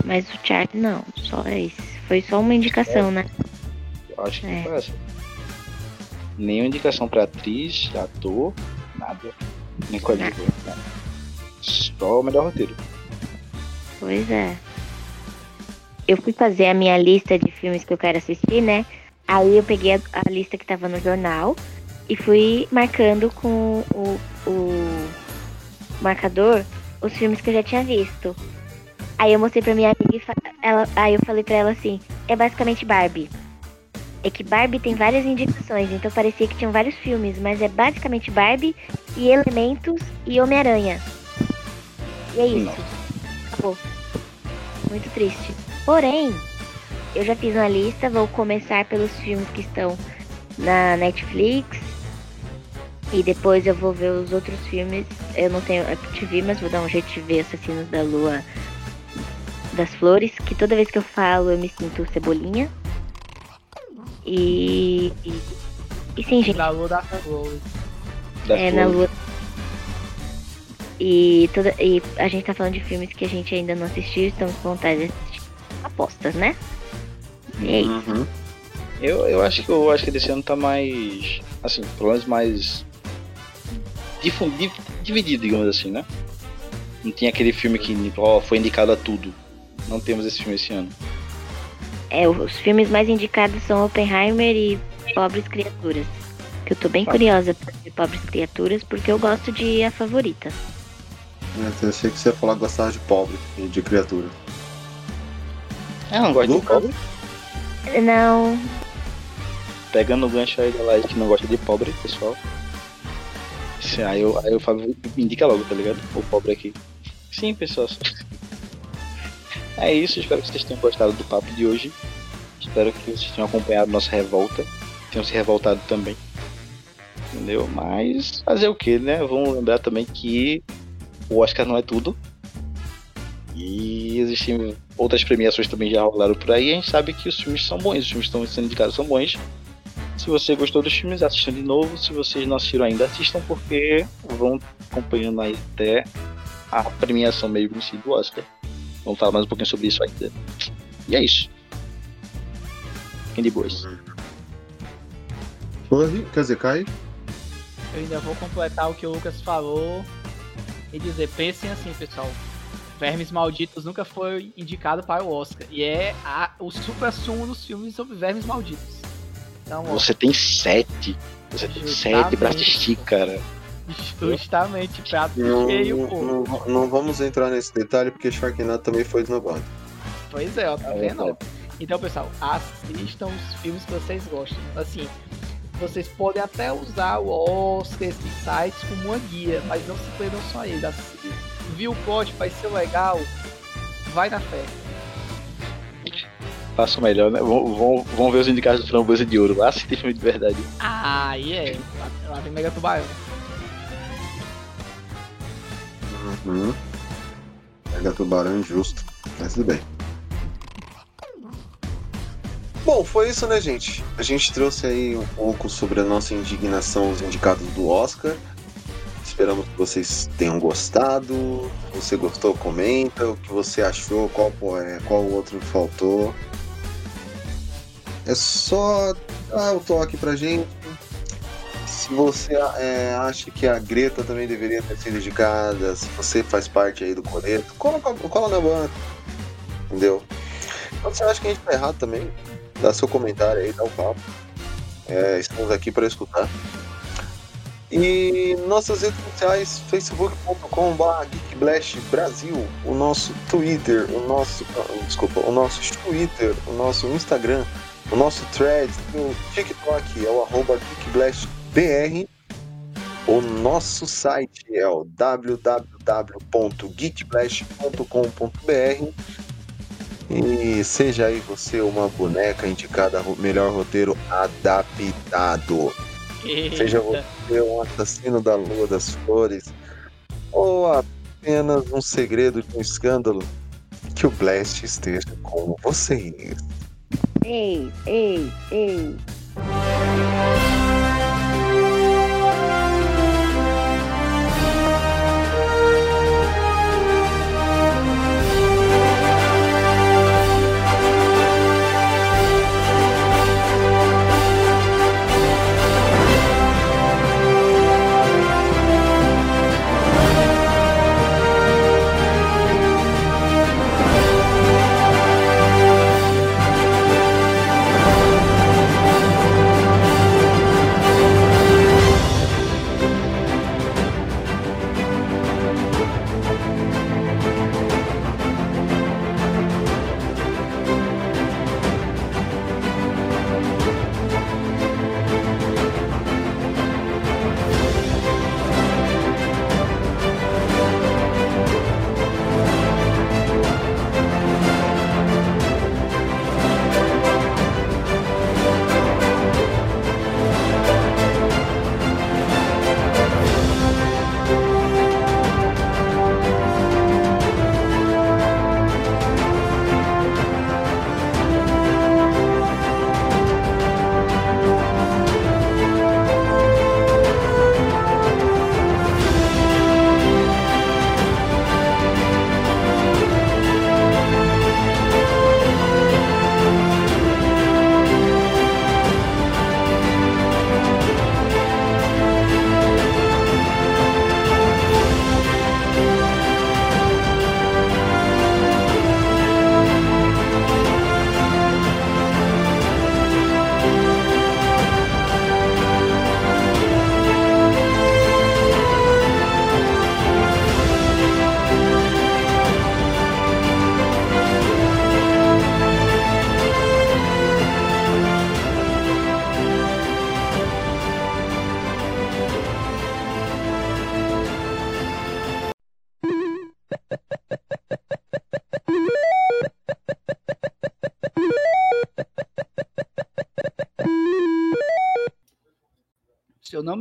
Mas o Charlie não, só esse. Foi só uma indicação, né? Eu acho que É. foi essa. Nenhuma indicação pra atriz, ator, nada. Nem coadjuvante, nada. Só o melhor roteiro. Pois é. Eu fui fazer a minha lista de filmes que eu quero assistir, né? Aí eu peguei a, a lista que tava no jornal e fui marcando com o, o marcador os filmes que eu já tinha visto. Aí eu mostrei pra minha amiga e ela, aí eu falei pra ela assim, é basicamente Barbie. É que Barbie tem várias indicações, então parecia que tinham vários filmes, mas é basicamente Barbie e Elementos e Homem-Aranha. E é isso. Acabou. Muito triste. Porém, eu já fiz uma lista, vou começar pelos filmes que estão na Netflix. E depois eu vou ver os outros filmes. Eu não tenho Apple TV, mas vou dar um jeito de ver Assassinos da Lua das Flores, que toda vez que eu falo eu me sinto cebolinha. E. E, e sim, gente. Da Lua da Flores. Da É, Flor. na lua. E, toda, e a gente tá falando de filmes que a gente ainda não assistiu, estamos com vontade de assistir. Apostas, né? E é isso. Uhum. Eu, eu acho que eu acho que desse ano tá mais. Assim, pelo menos mais. difundido, dividido, digamos assim, né? Não tinha aquele filme que ó, foi indicado a tudo. Não temos esse filme esse ano. É, os filmes mais indicados são Oppenheimer e Pobres Criaturas. Que eu tô bem curiosa pra ver Pobres Criaturas, porque eu gosto de A Favorita. Eu achei que você ia falar que gostava de pobre e de criatura. É, não gosto de pobre. Não, Pegando o gancho aí da live que não gosta de pobre, pessoal. Aí eu, aí eu falo, indica logo, tá ligado? O pobre aqui. Sim, pessoal. É isso, espero que vocês tenham gostado do papo de hoje. Espero que vocês tenham acompanhado nossa revolta. Tenham se revoltado também. Entendeu? Mas fazer o que, né? Vamos lembrar também que o Oscar não é tudo. E existem outras premiações também já rolaram por aí. A gente sabe que os filmes são bons, os filmes estão sendo indicados são bons. Se você gostou dos filmes, assistam de novo. Se vocês não assistiram ainda, assistam porque vão acompanhando aí até a premiação meio em si do Oscar. Vamos falar mais um pouquinho sobre isso ainda. E é isso. Fiquem de boas. Corre, quer dizer, cai. Eu ainda vou completar o que o Lucas falou e dizer, pensem assim, pessoal. Vermes Malditos nunca foi indicado para o Oscar. E é a- o super sumo dos filmes sobre vermes malditos. Então, ó, Você tem sete. Você tem sete pra assistir, cara. justamente prato Não, cheio, pô. não, não- vamos entrar nesse detalhe porque Sharknado também foi esnobado. Pois é, ó, tá É vendo? ó? Então, pessoal, assistam os filmes que vocês gostam. Assim, vocês podem até usar o Oscar, esses sites como uma guia, mas não se prendam só a ele. Assim, viu o plot, vai ser legal, vai na fé. Faça o melhor, né? Vão, vão, vão ver os indicados do Framboesa de Ouro. Lá assistir filme de verdade. Ah, aí é. Lá, lá tem Mega Tubarão. Uhum. Pega tubarão injusto. Mas tudo bem. Bom, foi isso, né, gente? A gente trouxe aí um pouco sobre a nossa indignação aos indicados do Oscar. Esperamos que vocês tenham gostado. Se você gostou, comenta. O que você achou, qual, é, qual outro faltou. É só dar o toque pra gente. Se você é, acha que a Greta também deveria ter sido indicada, se você faz parte aí do coreto, cola, cola na banca. Entendeu? Então, você acha que a gente tá errado também, dá seu comentário aí, dá o papo. É, estamos aqui para escutar. E nossas redes sociais, facebook.com.br geekblast o nosso Twitter, o nosso, desculpa, o nosso Twitter, o nosso Instagram, o nosso thread, o TikTok é o arroba geekblastbr, o nosso site é o www.geekblast.com.br e seja aí você uma boneca indicada melhor roteiro adaptado. Eita. Seja você um assassino da lua das flores ou apenas um segredo de um escândalo, que o Blast esteja com vocês. Ei, ei, ei.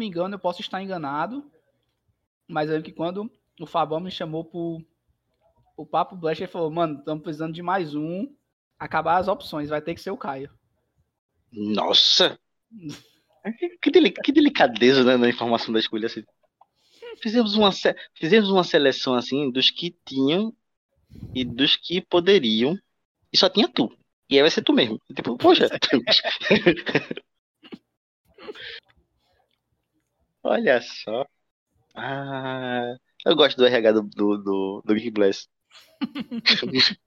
Me engano, eu posso estar enganado. Mas lembro que quando o Fabão me chamou pro, o Papo Blast, ele falou, mano, estamos precisando de mais um. Acabar as opções, vai ter que ser o Caio. Nossa! Que, deli- que delicadeza né, na informação da escolha. Assim. Fizemos, uma, fizemos uma seleção assim dos que tinham e dos que poderiam. E só tinha tu. E aí vai ser tu mesmo. Tipo, poxa. Olha só. Ah, eu gosto do RH do, do, do, do Geek Blast.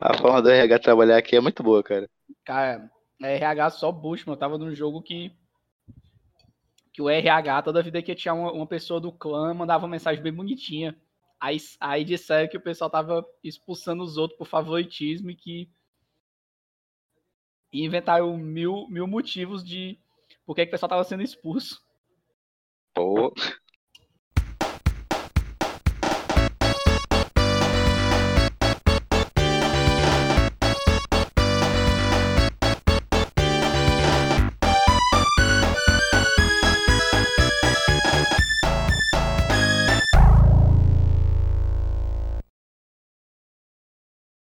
A forma do RH trabalhar aqui é muito boa, cara. Cara, RH só bucho, mano. Eu tava num jogo que. Que o RH, toda vida que tinha uma, uma pessoa do clã, mandava uma mensagem bem bonitinha. Aí, aí disseram que o pessoal tava expulsando os outros por favoritismo e que. E inventaram mil, mil motivos de por que que o pessoal tava sendo expulso. Pô,